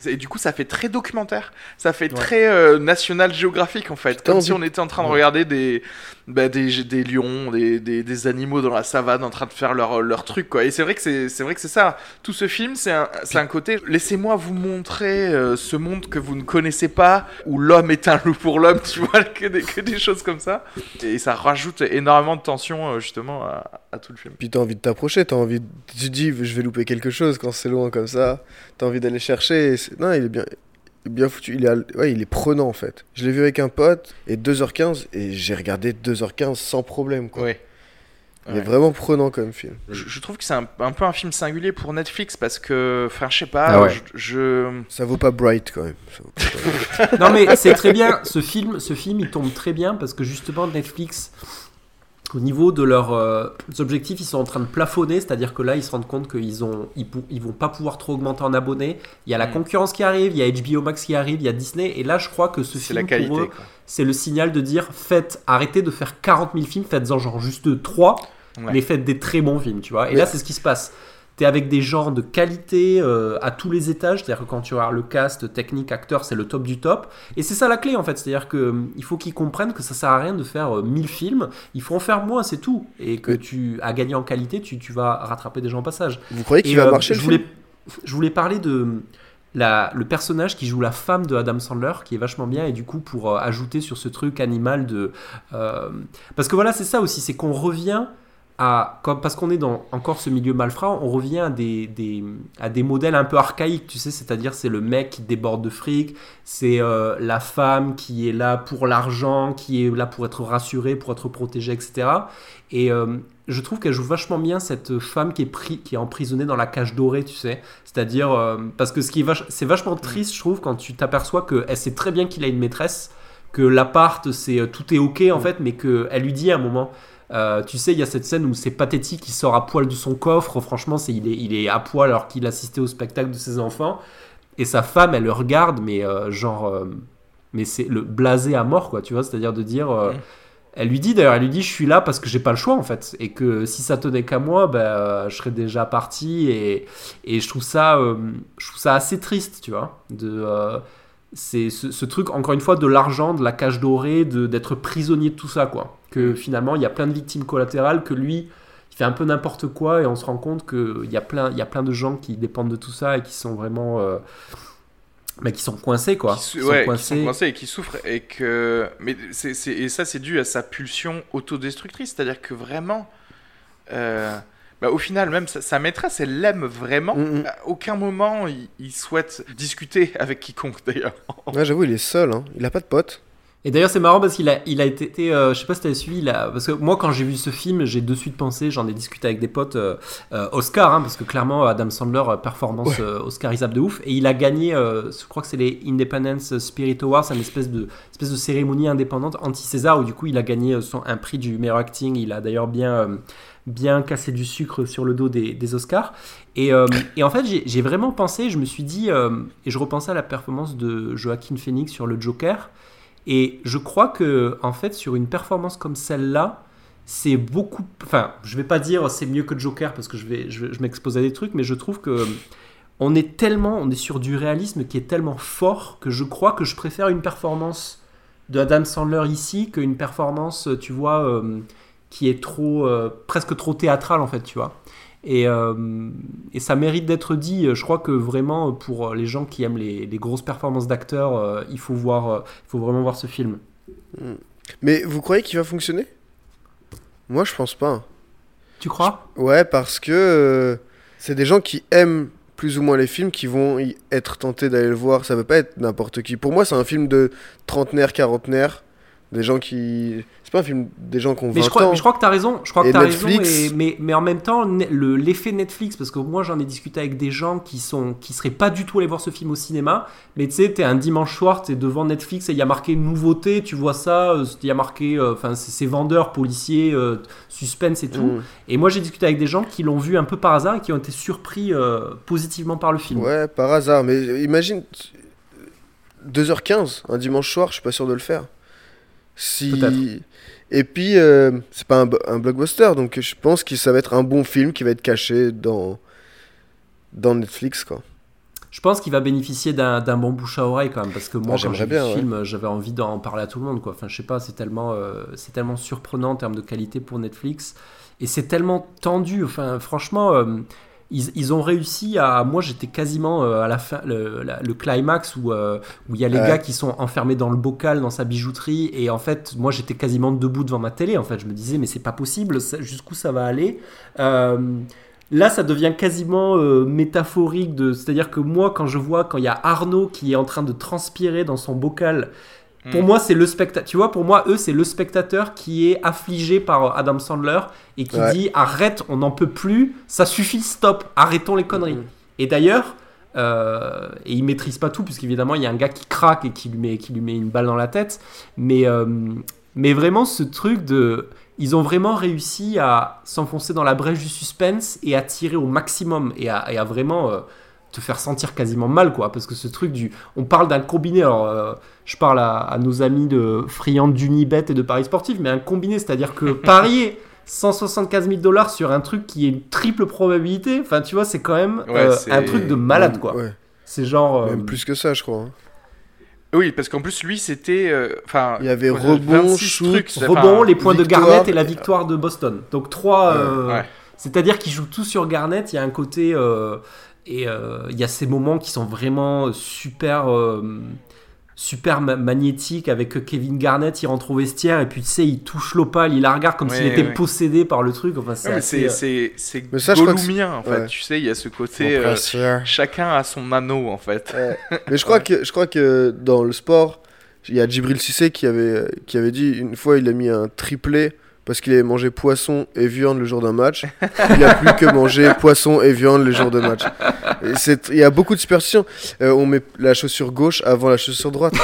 Et du coup, ça fait très documentaire. Ça fait Ouais. très euh, National Geographic, en fait. Comme si on était en train de regarder des, bah, des, des lions, des, des, des animaux dans la savane en train de faire leur, leur truc, quoi. Et c'est vrai que c'est c'est vrai que c'est ça. Tout ce film, c'est un, c'est un côté. Laissez-moi vous montrer euh, ce monde que vous ne connaissez pas, où l'homme est un loup pour l'homme, tu vois, que des, que des choses comme ça. Et ça rajoute énormément de tension, euh, justement, à, à tout le film. Puis t'as envie de t'approcher, t'as envie, de... tu dis je vais louper quelque chose quand c'est loin comme ça. T'as envie d'aller chercher. et Non, il est bien, bien foutu. Il est, al- ouais, il est prenant en fait. Je l'ai vu avec un pote et 2h15 et j'ai regardé 2h15 sans problème quoi. Il est vraiment prenant comme film. Je, je trouve que c'est un, un peu un film singulier pour Netflix parce que, enfin, je sais pas, Ah ouais. je, je- Ça vaut pas Bright quand même. Ça vaut pas Bright. Non mais c'est très bien, ce film, ce film il tombe très bien parce que justement Netflix, au niveau de leurs euh, objectifs, ils sont en train de plafonner, c'est-à-dire que là ils se rendent compte qu'ils ont, ils, vont pas pouvoir trop augmenter en abonnés. Il y a la Mm. concurrence qui arrive, il y a HBO Max qui arrive, il y a Disney, et là je crois que ce c'est film la qualité. pour eux, quoi. c'est le signal de dire faites, arrêtez de faire 40 000 films, faites-en genre juste 3 Ouais. mais faites des très bons films, tu vois. Et là, c'est ce qui se passe. T'es avec des gens de qualité euh, à tous les étages, c'est-à-dire que quand tu regardes le cast, technique, acteur, c'est le top du top. Et c'est ça la clé en fait, c'est-à-dire que hum, il faut qu'ils comprennent que ça sert à rien de faire euh, 1000 films, il faut en faire moins, c'est tout. Et que Oui. tu as gagné en qualité, tu, tu vas rattraper des gens au passage. Vous croyez qu'il va euh, marcher je voulais, je voulais parler de la, le personnage qui joue la femme de Adam Sandler, qui est vachement bien, et du coup, pour euh, ajouter sur ce truc animal de. euh, parce que voilà, c'est ça aussi, c'est qu'on revient à. Comme, parce qu'on est dans encore ce milieu malfrat, on revient à des, des, à des modèles un peu archaïques, tu sais, c'est-à-dire c'est le mec qui déborde de fric, c'est euh, la femme qui est là pour l'argent, qui est là pour être rassurée, pour être protégée, etc. Et, euh, je trouve qu'elle joue vachement bien cette femme qui est, pris, qui est emprisonnée dans la cage dorée, tu sais. C'est-à-dire, euh, parce que ce qui est vach- c'est vachement triste, je trouve, quand tu t'aperçois qu'elle sait très bien qu'il a une maîtresse, que l'appart, c'est tout est ok en fait, mais qu'elle lui dit à un moment. Euh, tu sais, il y a cette scène où c'est pathétique, il sort à poil de son coffre. Franchement, c'est il est, il est à poil alors qu'il assistait au spectacle de ses enfants. Et sa femme, elle le regarde, mais euh, genre, euh, mais c'est le blasé à mort, quoi. Tu vois, c'est-à-dire de dire, elle lui dit d'ailleurs, elle lui dit, je suis là parce que j'ai pas le choix en fait, et que si ça tenait qu'à moi, ben, euh, je serais déjà parti. Et, et je trouve ça, je trouve ça assez triste, tu vois, de c'est ce, ce truc encore une fois de l'argent, de la cage dorée, de d'être prisonnier de tout ça, quoi. Que finalement, il y a plein de victimes collatérales, que lui, il fait un peu n'importe quoi, et on se rend compte que il y a plein, il y a plein de gens qui dépendent de tout ça et qui sont vraiment euh, mais qui sont coincés quoi. qui, sont qui coincés. sont coincés et qui souffrent et que mais c'est c'est- et ça c'est dû à sa pulsion autodestructrice c'est-à-dire que vraiment euh, bah, au final même sa, sa maîtresse elle l'aime vraiment Mm, mm. à aucun moment il, il souhaite discuter avec quiconque d'ailleurs Ouais, j'avoue, il est seul, hein. il a pas de potes. Et d'ailleurs, c'est marrant parce qu'il a, il a été, euh, je sais pas si t'avais suivi, il a- parce que moi, quand j'ai vu ce film, j'ai de suite pensé, j'en ai discuté avec des potes, euh, euh, Oscar, hein, parce que clairement, Adam Sandler, euh, performance euh, oscarisable de ouf, et il a gagné, je crois que c'est les Independence Spirit Awards, une espèce de, espèce de cérémonie indépendante anti-César, où du coup, il a gagné son, un prix du meilleur acting, il a d'ailleurs bien, bien cassé du sucre sur le dos des, des Oscars. Et, euh, et en fait, j'ai- j'ai vraiment pensé, je me suis dit, euh, et je repensais à la performance de Joaquin Phoenix sur le Joker, et je crois que, en fait, sur une performance comme celle-là, c'est beaucoup. Enfin, je vais pas dire c'est mieux que Joker parce que je vais, je, m'expose à des trucs, mais je trouve que on est tellement, on est sur du réalisme qui est tellement fort que je crois que je préfère une performance de Adam Sandler ici qu'une performance, tu vois, euh, qui est trop, euh, presque trop théâtrale en fait, tu vois. Et, euh, et ça mérite d'être dit. Je crois que vraiment, pour les gens qui aiment les, les grosses performances d'acteurs, euh, il faut voir, euh, il faut vraiment voir ce film. Mais vous croyez qu'il va fonctionner? Moi, je pense pas. Tu crois? Ouais, parce que c'est des gens qui aiment plus ou moins les films qui vont y être tentés d'aller le voir. Ça veut pas être n'importe qui. Pour moi, c'est un film de trentenaire, quarantenaire. Des gens qui. C'est pas un film des gens qui ont 20 Mais je crois, ans. mais je crois que tu as raison. Je crois que Et tu as raison. Et, mais, mais en même temps, le- l'effet Netflix, parce que moi j'en ai discuté avec des gens qui sont qui seraient pas du tout allés voir ce film au cinéma. Mais tu sais, tu es un dimanche soir, tu es devant Netflix et il y a marqué nouveauté, tu vois ça. euh, Il y a marqué, euh, enfin, c'est c'est vendeurs, policiers, euh, suspense et tout. Mm. Et moi j'ai discuté avec des gens qui l'ont vu un peu par hasard et qui ont été surpris positivement par le film. Ouais, par hasard. Mais imagine. 2h15, un dimanche soir, je suis pas sûr de le faire. Si. Et puis, euh, c'est pas un, blockbuster, donc je pense que ça va être un bon film qui va être caché dans, dans Netflix, quoi. Je pense qu'il va bénéficier d'un bon bouche à oreille quand même parce que moi Ah, quand j'ai vu bien, le ouais. film j'avais envie d'en parler à tout le monde quoi. Enfin je sais pas c'est tellement euh, c'est tellement surprenant en termes de qualité pour Netflix et c'est tellement tendu. Enfin franchement euh, ils, ils ont réussi à moi j'étais quasiment euh, à la fin le, la- le climax où euh, où il y a les Ouais. gars qui sont enfermés dans le bocal dans sa bijouterie et en fait moi j'étais quasiment debout devant ma télé en fait je me disais mais c'est pas possible jusqu'où ça va aller? Euh, Là, ça devient quasiment euh, métaphorique. De... C'est-à-dire que moi, quand je vois, quand il y a Arnaud qui est en train de transpirer dans son bocal, pour Mm. moi, c'est le spectateur. Tu vois, pour moi, eux, c'est le spectateur qui est affligé par Adam Sandler et qui Ouais. dit arrête, on n'en peut plus, ça suffit, stop, arrêtons les conneries. Mhm. Et d'ailleurs, euh, et il maîtrise pas tout, puisqu'évidemment, il y a un gars qui craque et qui lui met, qui lui met une balle dans la tête. Mais, euh, mais vraiment, ce truc de. Ils ont vraiment réussi à s'enfoncer dans la brèche du suspense et à tirer au maximum et à, et à vraiment euh, te faire sentir quasiment mal, quoi. Parce que ce truc du. On parle d'un combiné, alors euh, je parle à, à nos amis de friands d'Unibet et de Paris Sportif, mais un combiné, c'est-à-dire que parier 175 000 dollars sur un truc qui est une triple probabilité, enfin, tu vois, c'est quand même Ouais, euh, un truc de malade, quoi. Ouais, C'est genre. euh, même plus que ça, je crois. hein. oui parce qu'en plus lui c'était euh, enfin Il y avait rebond, 26 shoot, trucs, rebond, les points de. Garnett et la victoire de Boston. Donc trois. euh, ouais. C'est-à-dire qu'ils jouent tout sur Garnett. Il y a un côté euh, et euh, il y a ces moments qui sont vraiment super. euh, Super ma- magnétique avec Kevin Garnett, il rentre au vestiaire et puis tu sais, il touche l'opale, il la regarde comme Ouais, s'il était ouais. possédé par le truc. Enfin, c'est assez, c'est euh, c'est c'est Mais ça, je crois que Gollumien en fait ouais. tu sais il y a ce côté euh, chacun a son anneau en fait Mais je crois, que, je crois que dans le sport, il y a Djibril Cissé qui avait, qui avait dit une fois il a mis un triplé parce qu'il avait mangé poisson et viande le jour d'un match. Il a plus que manger poisson et viande le jour de match. Il y a beaucoup de superstitions. Euh, on met la chaussure gauche avant la chaussure droite.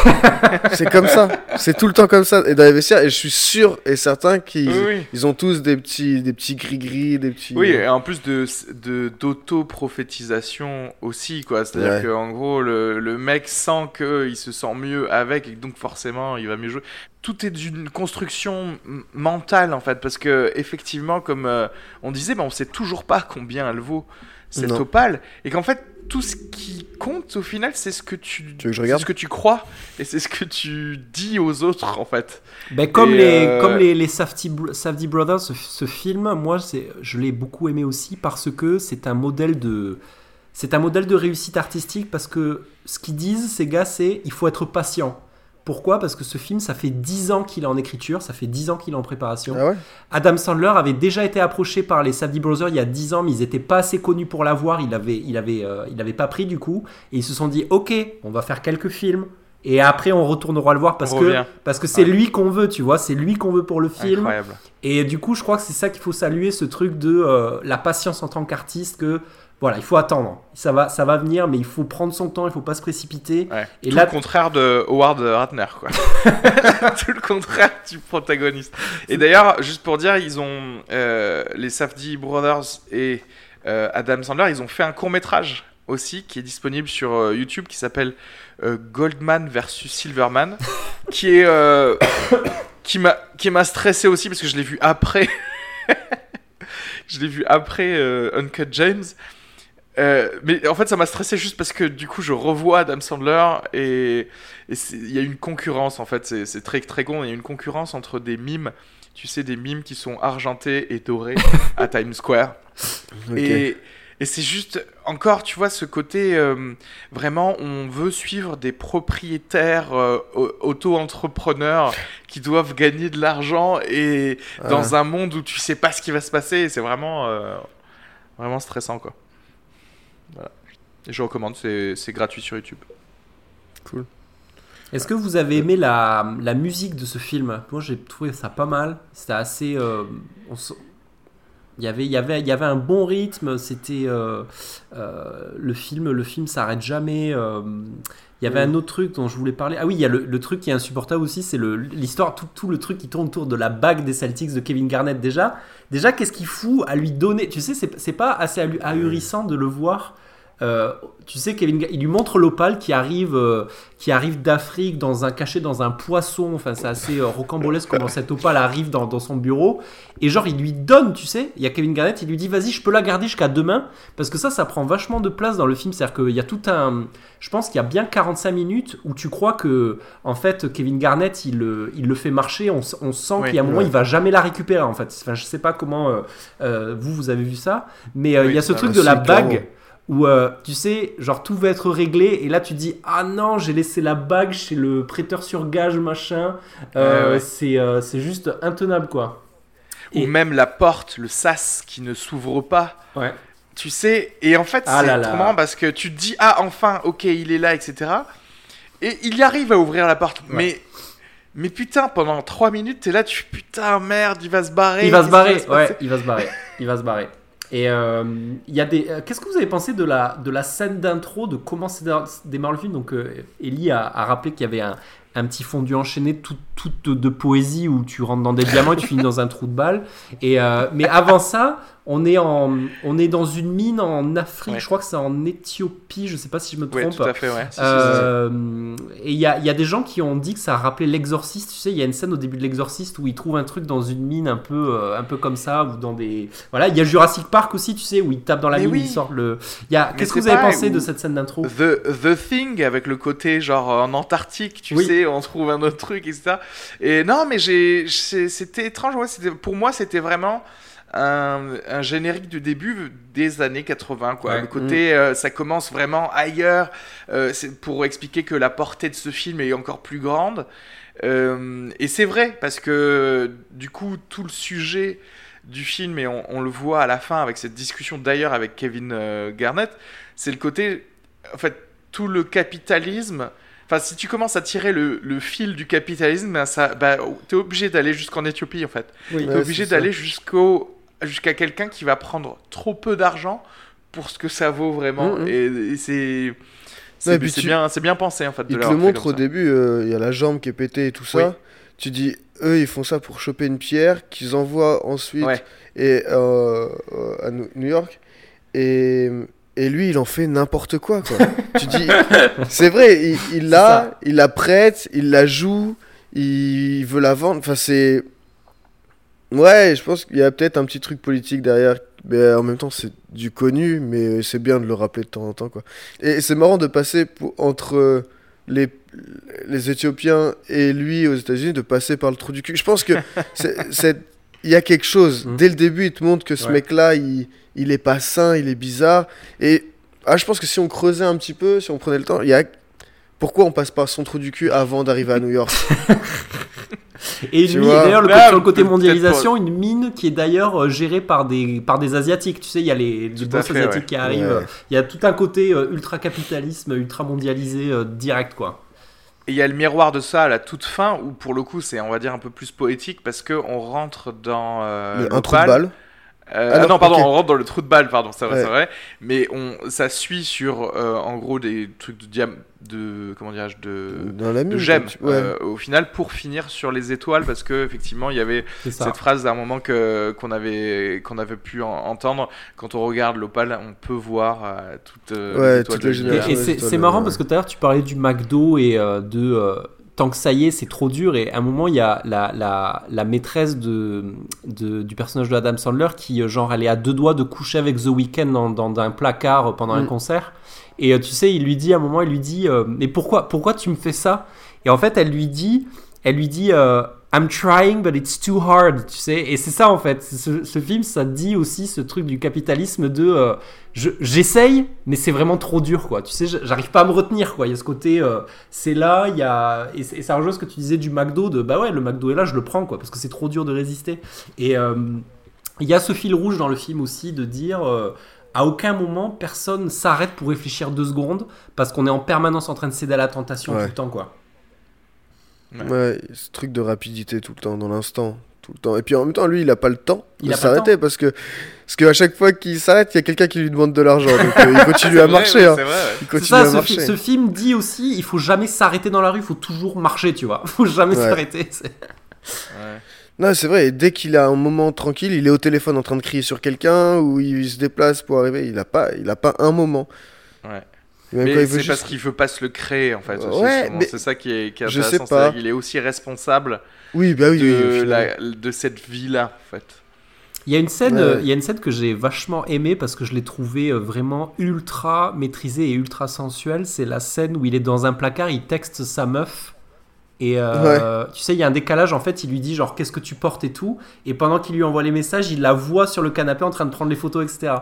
c'est comme ça. C'est tout le temps comme ça. Et dans les vestiaires, et je suis sûr et certain qu'ils Oui, oui. ils ont tous des petits, des petits gris-gris, des petits. Oui, et en plus de de- d'auto-prophétisation aussi, quoi. C'est-à-dire Ouais. qu'en gros, le, le mec sent qu'il se sent mieux avec, et donc forcément, il va mieux jouer. Tout est d'une construction mentale, en fait, parce que effectivement, comme euh, on disait, ben, on sait toujours pas combien elle vaut, cette Non. opale, et qu'en fait, tout ce qui compte, au final, c'est ce que tu, que je c'est regarde ce que tu crois, et c'est ce que tu dis aux autres, en fait. Ben, comme Et, les, euh, comme les, les Safdie Brothers, ce, ce film, moi, c'est, je l'ai beaucoup aimé aussi parce que c'est un modèle de, c'est un modèle de réussite artistique parce que ce qu'ils disent, ces gars, c'est il faut être patient. Pourquoi? Parce que ce film, ça fait 10 ans qu'il est en écriture, ça fait 10 ans qu'il est en préparation. Ah ouais? Adam Sandler avait déjà été approché par les Safdie Brothers il y a 10 ans, mais ils n'étaient pas assez connus pour l'avoir. Il avait, il avait, euh, il avait pas pris du coup. Et ils se sont dit, ok, on va faire quelques films. Et après, on retournera le voir parce On que revient. parce que c'est Ouais. lui qu'on veut, tu vois. C'est lui qu'on veut pour le film. Incroyable. Et du coup, je crois que c'est ça qu'il faut saluer, ce truc de euh, la patience en tant qu'artiste. Que voilà, il faut attendre. Ça va, ça va venir, mais il faut prendre son temps. Il faut pas se précipiter. Ouais. Et Tout là- le contraire de Howard Ratner, quoi. Tout le contraire du protagoniste. Et d'ailleurs, juste pour dire, ils ont euh, les Safdie Brothers et euh, Adam Sandler, ils ont fait un court métrage aussi qui est disponible sur euh, YouTube qui s'appelle Goldman versus Silverman, qui est qui m'a qui m'a stressé aussi parce que je l'ai vu après. je l'ai vu après Uncut James. Euh, mais en fait, ça m'a stressé juste parce que du coup, je revois Adam Sandler et il y a une concurrence en fait. C'est très très con. Il y a une concurrence entre des mimes, tu sais, des mimes qui sont argentés et dorés à Times Square. Et, et c'est juste encore, tu vois, ce côté euh, vraiment, on veut suivre des propriétaires euh, au- auto-entrepreneurs qui doivent gagner de l'argent et Ah. dans un monde où tu sais pas ce qui va se passer. C'est vraiment, vraiment stressant, quoi. Voilà. Et je recommande, c'est c'est gratuit sur YouTube. Est-ce que vous avez aimé la, la musique de ce film? Moi, j'ai trouvé ça pas mal. C'était assez. euh, on s- il y avait, il y avait, il y avait un bon rythme. C'était euh, euh, le film, le film s'arrête jamais. Il y avait un autre truc dont je voulais parler. Ah oui, il y a le, le truc qui est insupportable aussi, c'est le- l'histoire, tout, tout le truc qui tourne autour de la bague des Celtics de Kevin Garnett. Déjà, déjà, qu'est-ce qu'il fout à lui donner? Tu sais, c'est c'est pas assez ahu- ahurissant de le voir. Euh, tu sais, Kevin, il lui montre l'opale qui arrive, euh, qui arrive d'Afrique dans un caché dans un poisson. Enfin, c'est assez euh, rocambolesque comment cette opale arrive dans, dans son bureau. Et genre, il lui donne, tu sais, il y a Kevin Garnett, il lui dit, vas-y, je peux la garder jusqu'à demain. Parce que ça, ça prend vachement de place dans le film. C'est-à-dire qu'il y a tout un. Je pense qu'il y a bien 45 minutes où tu crois que, en fait, Kevin Garnett, il, le- il le fait marcher. On, sent Oui. qu'il y a un moment, Ouais. il va jamais la récupérer, en fait. Enfin, je sais pas comment vous, vous avez vu ça. Mais Oui, il y a ce truc de la clairement. Où euh, tu sais, genre tout va être réglé et là tu dis ah non, j'ai laissé la bague chez le prêteur sur gage machin. Euh, Ouais. C'est euh, c'est juste intenable quoi. Et- Ou même la porte, le sas qui ne s'ouvre pas. Ouais. Tu sais, et en fait, Ah c'est marrant parce que tu te dis, ah, enfin, ok, il est là, etc. Et il y arrive à ouvrir la porte. Mais, mais putain, pendant 3 minutes, t'es là, tu fais, putain, merde, il va se barrer. Il va se barrer, ouais, il va se barrer, il va se barrer. Et euh, il y a des. euh, Qu'est-ce que vous avez pensé de la de la scène d'intro de comment c'est démarre le film? Donc euh, Ellie a, rappelé qu'il y avait un, un petit fondu enchaîné tout, tout de, poésie où tu rentres dans des diamants et tu finis dans un trou de balle. Et mais avant ça, on est en on est dans une mine en Afrique. Ouais. Je crois que c'est en Éthiopie. Je sais pas si je me Ouais, trompe. tout à fait, ouais. Euh, et il y a, il y a des gens qui ont dit que ça rappelait l'exorciste. Tu sais, il y a une scène au début de l'exorciste où ils trouvent un truc dans une mine un peu, euh, un peu comme ça, ou dans des. Voilà, il y a Jurassic Park aussi, tu sais, où ils tapent dans la Mais mine, oui. ils sortent le. Il y a... Qu'est-ce que vous avez pensé de cette scène d'intro? The, The Thing avec le côté genre en Antarctique, tu Oui. sais, on trouve un autre truc, etc. Et non, mais j'ai, c'est- c'était étrange, ouais, c'était, pour moi c'était vraiment un, un générique du début des années 80, quoi. Ouais. Le côté, euh, ça commence vraiment ailleurs, euh, c'est pour expliquer que la portée de ce film est encore plus grande. Euh, et c'est vrai, parce que du coup, tout le sujet du film, et on, on le voit à la fin avec cette discussion d'ailleurs avec Kevin euh, Garnett, c'est le côté, en fait, tout le capitalisme Enfin, si tu commences à tirer le, le fil du capitalisme, ben ça, bah, t'es obligé d'aller jusqu'en Éthiopie en fait. Oui. T'es Ouais, obligé d'aller jusqu'au jusqu'à quelqu'un qui va prendre trop peu d'argent pour ce que ça vaut vraiment. Mhm. Et, et c'est c'est tu- bien, bien pensé en fait. De Il te le montre au ça. début, euh, il y a la jambe qui est pétée et tout ça. Oui. Tu dis, eux, ils font ça pour choper une pierre qu'ils envoient ensuite Ouais. et, euh, euh, à New York. Et, et lui, il en fait n'importe quoi. quoi. tu dis, c'est vrai, il, il l'a, il la prête, il la joue, il veut la vendre. Enfin, c'est. Ouais, je pense qu'il y a peut-être un petit truc politique derrière. Mais en même temps, c'est du connu, mais c'est bien de le rappeler de temps en temps. Quoi. Et c'est marrant de passer pour- entre les, les Éthiopiens et lui aux États-Unis, de passer par le trou du cul. Je pense que c'est- il y a quelque chose. Mhm. Dès le début, il te montre que ce Ouais. mec-là, il, il est pas sain, il est bizarre. Et ah, je pense que si on creusait un petit peu, si on prenait le temps, il y a. Pourquoi on passe par son trou du cul avant d'arriver à New York? Et Tu lui, d'ailleurs, le côté- sur le côté mondialisation, une mine qui est d'ailleurs euh, gérée par des, par des Asiatiques. Tu sais, il y a les, les fait, asiatiques ouais. qui arrivent. Ouais. Il y a tout un côté euh, ultra-capitalisme, ultra-mondialisé euh, direct, quoi. Et il y a le miroir de ça à la toute fin où pour le coup c'est on va dire un peu plus poétique parce que on rentre dans euh, Le- Euh, Ah ah non, non, pardon, ok. on rentre dans le trou de balle, pardon, c'est vrai, Ouais. c'est vrai. Mais on, ça suit sur, euh, en gros, des trucs de diam, de, comment dirais-je, de, dans la de gemmes, tu- ouais. euh, au final, pour finir sur les étoiles, parce que effectivement, il y avait cette phrase à un moment que qu'on avait qu'on avait pu en- entendre. Quand on regarde l'opale, on peut voir euh, toutes euh, Ouais, les étoiles toutes de les Et, et c'est marrant ouais. parce que tout à l'heure tu parlais du McDo et euh, de euh, tant que ça y est c'est trop dur. Et à un moment il y a la, la, la maîtresse de, de- du personnage de Adam Sandler qui euh, genre elle est à deux doigts de coucher avec The Weeknd dans, dans un placard pendant un Mm. concert. Et euh, tu sais il lui dit à un moment il lui dit euh, mais pourquoi pourquoi tu me fais ça? Et en fait elle lui dit elle lui dit euh, I'm trying but it's too hard tu sais et c'est ça en fait ce, ce film ça dit aussi ce truc du capitalisme de euh, je- j'essaye, mais c'est vraiment trop dur, quoi. Tu sais, j'arrive pas à me retenir, quoi. Il y a ce côté, euh, c'est là, il y a. Et, et ça rejoint ce que tu disais du McDo, de bah ouais, le McDo est là, je le prends, quoi, parce que c'est trop dur de résister. Et euh, il y a ce fil rouge dans le film aussi de dire. euh, à aucun moment, personne s'arrête pour réfléchir deux secondes parce qu'on est en permanence en train de céder à la tentation Ouais. tout le temps, quoi. Ouais. Ouais, ce truc de rapidité tout le temps, dans l'instant, tout le temps. Et puis en même temps, lui, il a pas le temps Il de s'arrêter parce que parce qu'à chaque fois qu'il s'arrête, il y a quelqu'un qui lui demande de l'argent. Donc euh, il continue à vrai, marcher. ouais, hein. C'est vrai, ouais. Il C'est continue ça, à ce, fi- marcher. ce film dit aussi, il faut jamais s'arrêter dans la rue, il faut toujours marcher, tu vois. Il faut jamais s'arrêter. Ouais. Non, c'est vrai. Et dès qu'il a un moment tranquille, il est au téléphone en train de crier sur quelqu'un ou il se déplace pour arriver. Il a pas, il a pas un moment. Ouais. Mais il c'est juste- parce qu'il veut pas se le créer en fait. Ouais, c'est ça qui est, qui est je sais intéressant. pas. qu'il est aussi responsable Oui, bah oui. de, final. la, de cette vie-là en fait. Il y a une scène, Ouais. euh, il y a une scène que j'ai vachement aimée parce que je l'ai trouvée euh, vraiment ultra maîtrisée et ultra sensuelle. C'est la scène où il est dans un placard, il texte sa meuf. Et euh, tu sais, il y a un décalage. En fait, il lui dit genre qu'est-ce que tu portes et tout. Et pendant qu'il lui envoie les messages, il la voit sur le canapé en train de prendre les photos, etc.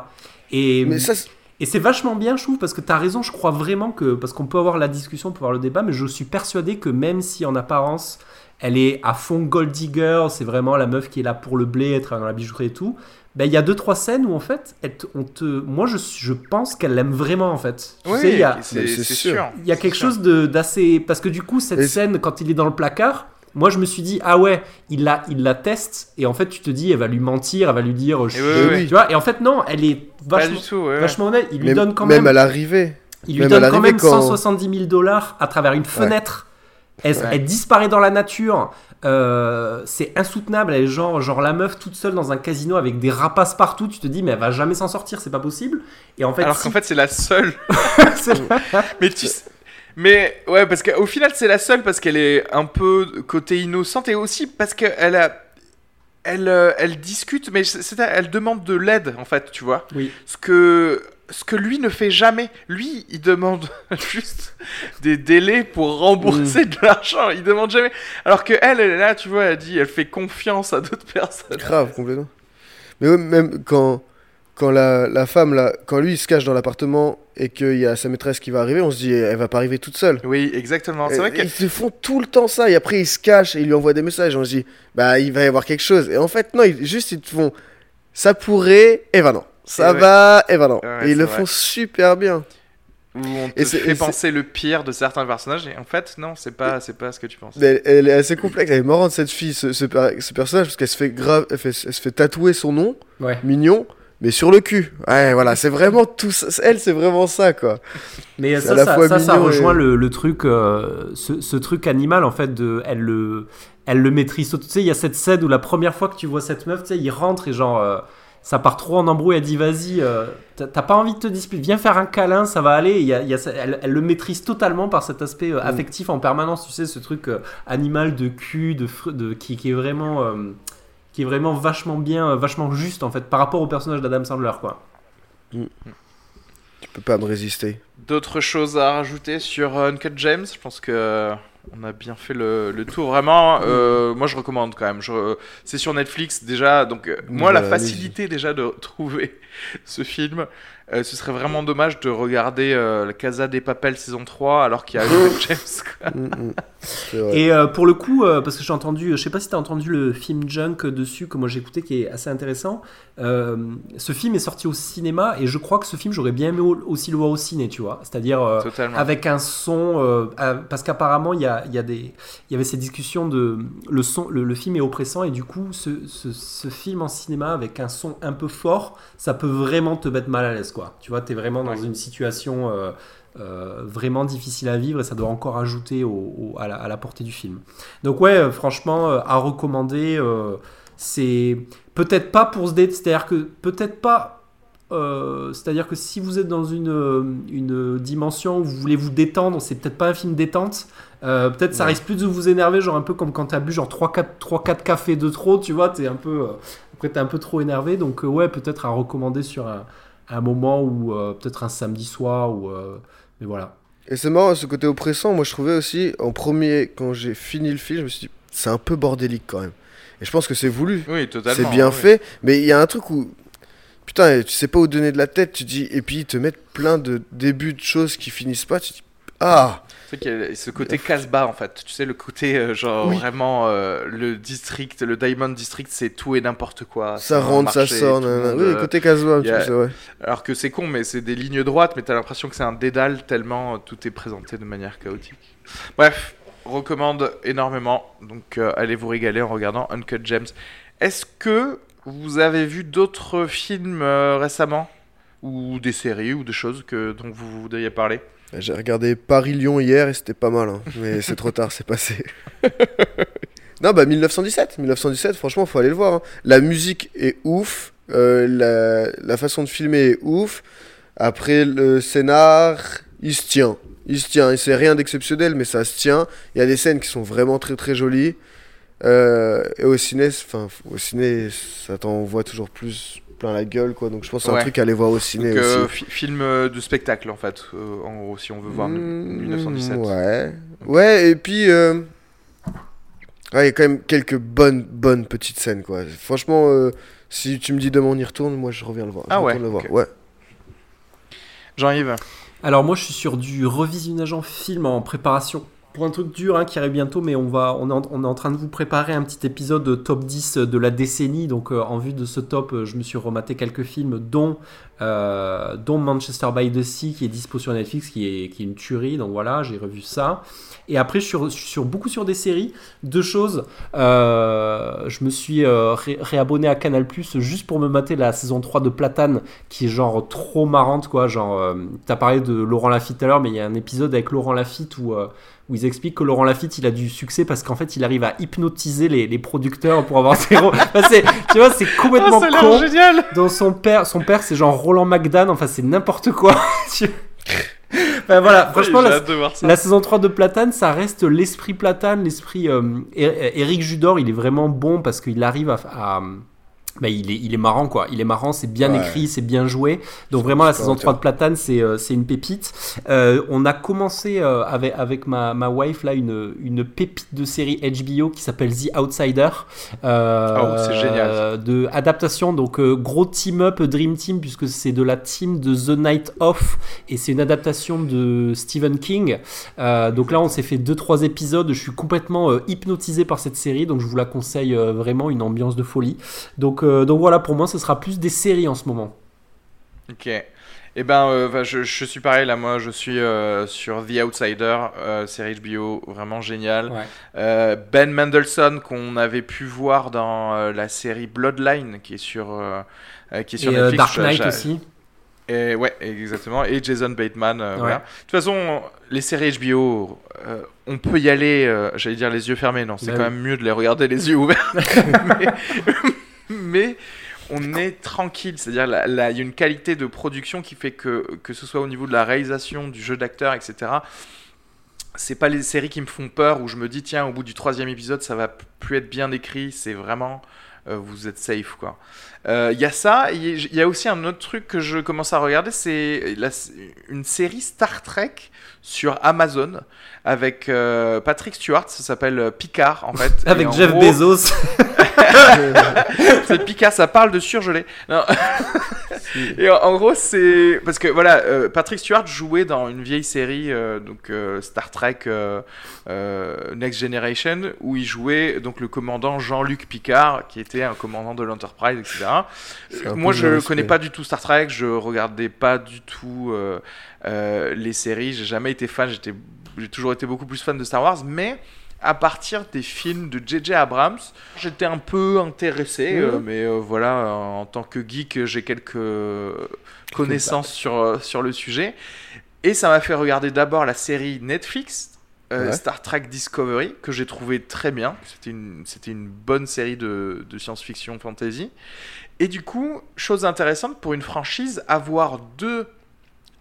Et, Mais ça, c'est- et c'est vachement bien, je trouve, parce que tu as raison. Je crois vraiment que parce qu'on peut avoir la discussion, on peut avoir le débat, mais je suis persuadé que même si en apparence elle est à fond gold digger, c'est vraiment la meuf qui est là pour le blé, être dans la bijouterie et tout. Ben, il y a deux trois scènes où en fait, elle te- on te, moi je, je pense qu'elle l'aime vraiment en fait. Tu sais, il y a, c'est sûr. il y a quelque sûr. chose de- d'assez parce que du coup cette Et- scène quand il est dans le placard, moi je me suis dit ah ouais, il la il la teste et en fait tu te dis elle va lui mentir, elle va lui dire je Et suis- tu vois et en fait non, elle est vachement tout. ouais, ouais. vachement honnête, il lui même, donne quand même même à l'arrivée. il lui Même donne quand même quand- 170 000 dollars à travers une fenêtre. Elle, Ouais. elle disparaît dans la nature. Euh, c'est insoutenable. Elle est genre, genre la meuf toute seule dans un casino avec des rapaces partout. Tu te dis, mais elle va jamais s'en sortir, c'est pas possible. Et en fait, Alors si- qu'en fait c'est la seule. Mais tu sais- Mais ouais, parce qu'au final, c'est la seule parce qu'elle est un peu côté innocente et aussi parce qu'elle a. Elle, euh, elle discute, mais c'est- c'est- elle demande de l'aide en fait, tu vois. Oui. Ce que, ce que lui ne fait jamais. Lui, il demande juste des délais pour rembourser de l'argent. Il demande jamais. Alors que elle, elle est là, tu vois, elle dit, elle fait confiance à d'autres personnes. Grave, complètement. Mais ouais, même quand, quand la, la femme, là, quand lui, il se cache dans l'appartement et qu'il y a sa maîtresse qui va arriver, on se dit, elle va pas arriver toute seule. Oui, exactement. C'est vrai que Ils se font tout le temps ça, et après ils se cachent et ils lui envoient des messages. On se dit, bah il va y avoir quelque chose. Et en fait, non, ils, juste ils te font, ça pourrait, et bah non. Ça Et ouais. va, et bah non. Ouais, et ils le vrai. font super bien. Où on te Et fait penser le pire de certains personnages et en fait non c'est pas c'est pas ce que tu penses. Elle, elle est assez complexe, elle est marrante cette fille, ce, ce per- ce personnage, parce qu'elle se fait grave, elle, fait- elle se fait tatouer son nom, Ouais. mignon, mais sur le cul. Ouais, voilà, c'est vraiment tout ça. Elle, c'est vraiment ça, quoi. Mais ça, ça, ça, rejoint et- le, le truc, euh, ce, ce truc animal en fait. De, elle le, elle le maîtrise. Tu sais, il y a cette scène où la première fois que tu vois cette meuf, tu sais, il rentre et genre, euh, ça part trop en embrouille. Elle dit, vas-y, euh, t'as pas envie de te disputer, viens faire un câlin, ça va aller. Y a, y a elle, elle le maîtrise totalement par cet aspect Mm. affectif en permanence. Tu sais, ce truc animal de cul, de, de qui, qui est vraiment. Qui est vraiment vachement bien, euh, vachement juste en fait par rapport au personnage d'Adam Sandler quoi. Tu peux pas me résister. D'autres choses à rajouter sur euh, Uncut James? Je pense que euh, on a bien fait le, le tour. Vraiment, euh, moi je recommande quand même. Je- C'est sur Netflix déjà. Donc, moi, la Voilà, facilité déjà de trouver ce film, euh, ce serait vraiment dommage de regarder euh, La Casa des Papel saison 3 alors qu'il y a James. quoi. Mm, mm. Et euh, pour le coup, euh, parce que j'ai entendu, je sais pas si tu as entendu le film Junk dessus que moi j'ai écouté qui est assez intéressant. Euh, ce film est sorti au cinéma et je crois que ce film j'aurais bien aimé au- aussi le voir au ciné, tu vois. C'est-à-dire euh, avec un son, euh, euh, parce qu'apparemment il y, a, il y, a des, il y avait ces discussions de le son, le, le film est oppressant et du coup ce, ce, ce film en cinéma avec un son un peu fort, ça peut vraiment te mettre mal à l'aise, quoi. Tu vois, tu es vraiment dans Ouais. une situation. euh, euh, vraiment difficile à vivre et ça doit encore ajouter au- au- à, la, à la portée du film. Donc ouais, euh, franchement, à recommander, c'est peut-être pas pour se date, c'est-à-dire que peut-être pas, euh, c'est-à-dire que si vous êtes dans une, une dimension où vous voulez vous détendre, c'est peut-être pas un film détente. Euh, peut-être ça risque plus de vous énerver, genre un peu comme quand t'as bu genre 3-4 cafés de trop, tu vois, t'es un peu, euh, après t'es un peu trop énervé, donc ouais, peut-être à recommander sur un, un moment où euh, peut-être un samedi soir ou euh, mais voilà. Et c'est marrant, ce côté oppressant, moi je trouvais aussi, en premier, quand j'ai fini le film, je me suis dit, c'est un peu bordélique quand même. Et je pense que c'est voulu. Oui, totalement. C'est bien oui. fait, mais il y a un truc où. Putain, tu sais pas où donner de la tête, tu dis. Et puis ils te mettent plein de débuts de choses qui finissent pas, tu dis. Ah Ce côté casse-bas en fait. Tu sais, le côté euh, genre Oui. vraiment euh, le district, le Diamond District, c'est tout et n'importe quoi. Ça rentre, ça sort, tout le monde, Oui, euh, côté Casbah, y a- vrai. Alors que c'est con, mais c'est des lignes droites, mais t'as l'impression que c'est un dédale tellement tout est présenté de manière chaotique. Bref, recommande énormément. Donc euh, allez vous régaler en regardant Uncut Gems. Est-ce que vous avez vu d'autres films récemment? Ou des séries ou des choses que dont vous voudriez parler? J'ai regardé Paris-Lyon hier et c'était pas mal, hein. mais c'est trop tard, c'est passé. non, bah 1917, 1917, franchement, faut aller le voir. hein. La musique est ouf, euh, la, la façon de filmer est ouf. Après, le scénar, il se tient. Il se tient, et c'est rien d'exceptionnel, mais ça se tient. Il y a des scènes qui sont vraiment très très jolies. Euh, et au ciné, enfin, au ciné, ça t'envoie toujours plus plein la gueule, quoi. Donc je pense que c'est Ouais. un truc à aller voir au ciné Donc, euh, aussi. fi- film euh, de spectacle en fait, euh, en gros, si on veut voir Mmh, 1917. Ouais. Ouais, et puis. euh, ouais, il y a quand même quelques bonnes, bonnes petites scènes, quoi. Franchement, euh, si tu me dis demain on y retourne, moi je reviens le voir. Je Ah ouais, le voir. Ouais. Jean-Yves Alors moi je suis sur du revisionnage en film en préparation pour un truc dur hein, qui arrive bientôt, mais on, va, on, est en, on est en train de vous préparer un petit épisode de top 10 de la décennie. Donc euh, en vue de ce top, euh, je me suis rematé quelques films, dont, euh, dont Manchester by the Sea qui est dispo sur Netflix, qui est, qui est une tuerie. Donc voilà, j'ai revu ça. Et après, je suis, sur, beaucoup sur des séries. Deux choses. Euh, je me suis euh, ré- réabonné à Canal juste pour me mater la saison 3 de Platane, qui est genre trop marrante, quoi. Genre, euh, t'as parlé de Laurent Lafitte tout à l'heure, mais il y a un épisode avec Laurent Lafitte où. Où ils expliquent que Laurent Lafitte il a du succès parce qu'en fait il arrive à hypnotiser les, les producteurs pour avoir zéro. Enfin, tu vois, c'est complètement Oh, con. génial Dans son père, son père c'est genre Roland McDan, enfin c'est n'importe quoi. Enfin voilà, franchement la, saison 3 de Platane, ça reste l'esprit Platane, l'esprit euh, Éric Judor, il est vraiment bon parce qu'il arrive à, à- bah, il, est, il est marrant quoi, il est marrant, c'est bien Ouais. écrit, c'est bien joué. Donc vraiment la saison auteur. 3 de Platane, c'est euh, c'est une pépite. Euh, on a commencé euh, avec, avec ma, ma wife là une, une pépite de série HBO qui s'appelle The Outsider. Euh, Oh, c'est génial. De adaptation, donc euh, gros team up Dream Team puisque c'est de la team de The Night Off et c'est une adaptation de Stephen King. Euh, donc là, on s'est fait 2-3 épisodes. Je suis complètement hypnotisé par cette série, donc je vous la conseille vraiment, une ambiance de folie. Donc, euh, donc voilà, pour moi, ce sera plus des séries en ce moment. Ok. Eh ben, euh, bah, je, je suis pareil là, moi je suis euh, sur The Outsider, euh, série HBO, vraiment génial. Ouais. Euh, ben Mendelsohn qu'on avait pu voir dans la série Bloodline qui est sur, qui est sur Et Netflix. Dark Knight j'a- aussi. Et ouais, exactement. Et Jason Bateman. euh, Ouais. voilà. De toute façon, les séries HBO, euh, on peut y aller, euh, j'allais dire les yeux fermés, non, c'est Bah quand oui. même mieux de les regarder les yeux ouverts. mais, mais on est tranquille, c'est-à-dire il y a une qualité de production qui fait que, que ce soit au niveau de la réalisation, du jeu d'acteur, etc. C'est pas les séries qui me font peur où je me dis tiens au bout du troisième épisode ça va plus être bien écrit, c'est vraiment euh, vous êtes safe quoi. Euh, Il y a ça, il y, a- aussi un autre truc que je commence à regarder, c'est une série Star Trek sur Amazon avec euh, Patrick Stewart, ça s'appelle euh, Picard en fait. Avec Jeff gros, Bezos. c'est Picard, ça parle de surgelé. Non. Et en, en gros, c'est parce que voilà, euh, Patrick Stewart jouait dans une vieille série, euh, donc euh, Star Trek Next Generation, où il jouait donc le commandant Jean-Luc Picard, qui était un commandant de l'Enterprise, etc. Moi, je le connais pas du tout Star Trek, je regardais pas du tout les séries, j'ai jamais été fan, j'étais, j'ai toujours été beaucoup plus fan de Star Wars, mais à partir des films de J.J. Abrams, j'étais un peu intéressé, euh, mais euh, voilà, euh, en tant que geek, j'ai quelques connaissances sur, sur le sujet. Et ça m'a fait regarder d'abord la série Netflix, Ouais. Star Trek Discovery, que j'ai trouvé très bien. C'était une, c'était une bonne série de, de science-fiction fantasy. Et du coup, chose intéressante pour une franchise, avoir deux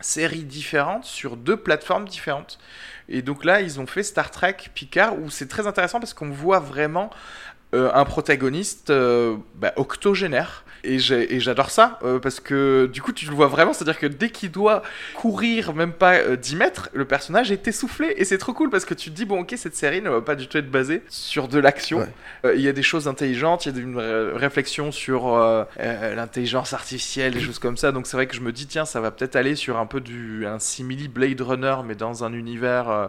séries différentes sur deux plateformes différentes. Et donc là, ils ont fait Star Trek Picard, où c'est très intéressant parce qu'on voit vraiment un protagoniste euh, bah, octogénaire. Et j'adore ça, euh, parce que du coup, tu le vois vraiment, c'est-à-dire que dès qu'il doit courir même pas euh, 10 mètres, le personnage est essoufflé. Et c'est trop cool, parce que tu te dis, bon, ok, cette série ne va pas du tout être basée sur de l'action. Ouais. Euh, Il y a des choses intelligentes, il y a une ré- réflexion sur euh, euh, l'intelligence artificielle, des choses comme ça. Donc c'est vrai que je me dis, tiens, ça va peut-être aller sur un peu du un simili Blade Runner, mais dans un univers euh,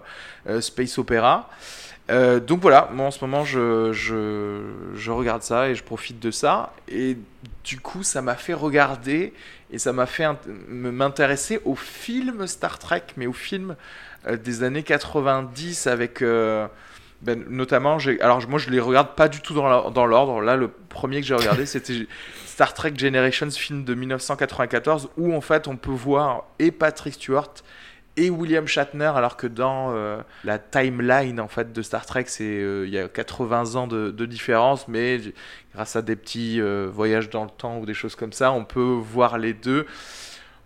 euh, space opéra. Euh, donc voilà, moi en ce moment je, je, je regarde ça et je profite de ça. Et du coup, ça m'a fait regarder et ça m'a fait m'intéresser aux films Star Trek, mais aux films euh, des années 90 avec. euh, ben, notamment, alors moi je les regarde pas du tout dans l'ordre. Là, le premier que j'ai regardé, c'était Star Trek Generations, film de 1994, où en fait on peut voir et Patrick Stewart et William Shatner, alors que dans euh, la timeline en fait de Star Trek, c'est euh, il y a 80 ans de, différence, mais grâce à des petits euh, voyages dans le temps ou des choses comme ça, on peut voir les deux.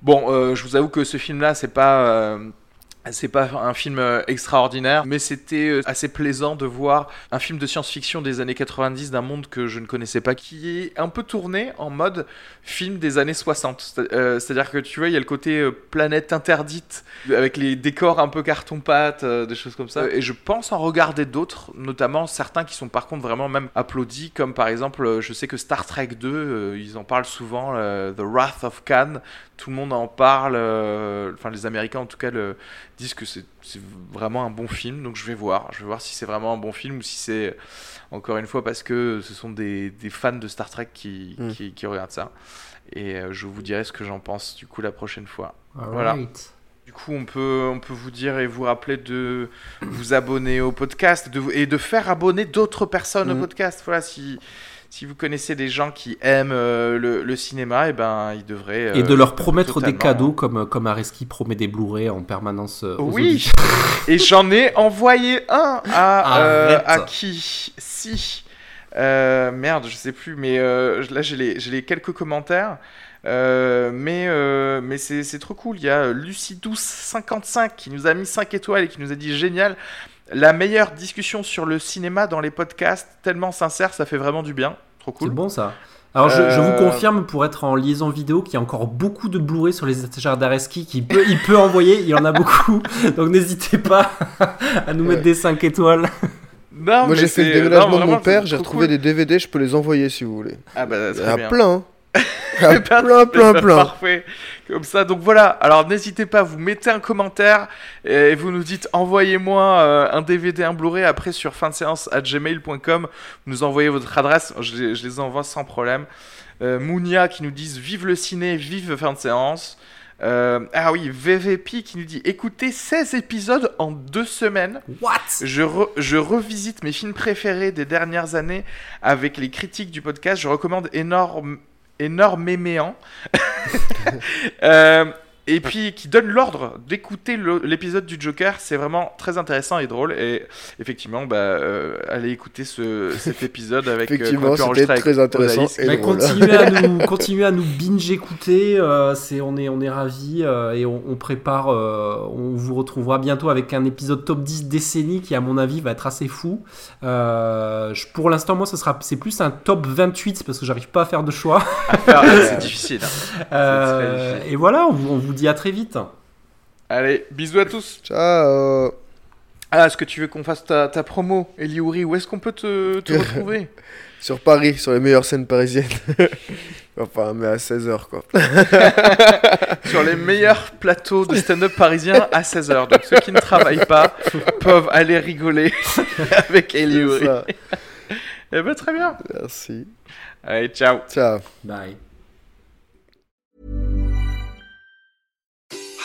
Bon, je vous avoue que ce film-là, c'est pas c'est pas un film euh, extraordinaire, mais c'était euh, assez plaisant de voir un film de science-fiction des années 90 d'un monde que je ne connaissais pas, qui est un peu tourné en mode film des années 60. C'est- euh, C'est-à-dire que tu vois, il y a le côté planète interdite, avec les décors un peu carton-pâte, des choses comme ça. Et je pense en regarder d'autres, notamment certains qui sont par contre vraiment même applaudis, comme par exemple, je sais que Star Trek 2, euh, ils en parlent souvent, The Wrath of Khan, tout le monde en parle, euh, enfin les Américains en tout cas le, disent que c'est vraiment un bon film, donc je vais voir, je vais voir si c'est vraiment un bon film ou si c'est encore une fois parce que ce sont des, des fans de Star Trek qui, Mm. qui, qui regardent ça. Et euh, je vous dirai ce que j'en pense du coup la prochaine fois. Voilà. Du coup, on peut, on peut vous dire et vous rappeler de vous abonner au podcast de, et de faire abonner d'autres personnes au Mhm. podcast. Voilà, si, si vous connaissez des gens qui aiment euh, le, le cinéma, et ben, ils devraient. Et euh, de leur promettre des cadeaux comme, comme Areski promet des Blu-ray en permanence euh, aux Oui, et j'en ai envoyé un à, euh, à qui? Si. Euh, merde, je sais plus, mais euh, là j'ai les, j'ai les quelques commentaires. Euh, mais euh, mais c'est c'est trop cool. Il y a Lucidous55 qui nous a mis 5 étoiles et qui nous a dit génial. La meilleure discussion sur le cinéma dans les podcasts, tellement sincère, ça fait vraiment du bien. Trop C'est bon ça. Alors je, je vous Euh, confirme pour être en liaison vidéo qu'il y a encore beaucoup de Blu-ray sur les étagères d'Areski qu'il peut, il peut envoyer, il y en a beaucoup. Donc n'hésitez pas à nous mettre Ouais. des 5 étoiles. Non, Moi j'ai fait le déménagement non, de mon père, j'ai retrouvé cool. des DVD, je peux les envoyer si vous voulez. Ah bah, Il y très a bien. plein. plein, plein, plein. Parfait. Comme ça, donc voilà. Alors n'hésitez pas, vous mettez un commentaire et vous nous dites envoyez-moi euh, un DVD, un Blu-ray après sur fin de séance à gmail.com. Vous nous envoyez votre adresse, je les, je les envoie sans problème. Euh, Mounia qui nous disent Vive le ciné, vive fin de séance. Euh, ah oui, VVP qui nous dit Écoutez 16 épisodes en deux semaines. What? Je, re- je revisite mes films préférés des dernières années avec les critiques du podcast. Je recommande énorme, Euh, et puis qui donne l'ordre d'écouter l'épisode du Joker. C'est vraiment très intéressant et drôle. Et effectivement, bah, euh, allez écouter ce, cet épisode avec. euh, Effectivement, pu c'était très intéressant et Bah, drôle. continuez, à nous, continuez à nous binge écouter, euh, c'est, on est, on est ravis euh, et on, on prépare, euh, on vous retrouvera bientôt avec un épisode top 10 décennie qui à mon avis va être assez fou. Euh, je- pour l'instant moi ce sera, c'est plus un top 28 parce que j'arrive pas à faire de choix. À faire, c'est difficile. hein. Euh, difficile. et voilà, on vous, on vous dit à très vite. Allez, bisous à tous. Ciao Ah, est-ce que tu veux qu'on fasse ta, ta promo, Eliouri Où est-ce qu'on peut te, te retrouver? Sur Paris, sur les meilleures scènes parisiennes. enfin, mais à 16h, quoi. Sur les meilleurs plateaux de stand-up parisiens à 16h. Donc ceux qui ne travaillent pas peuvent aller rigoler avec Eliouri. Eh ben très bien. Merci. Allez, ciao. Ciao. Bye.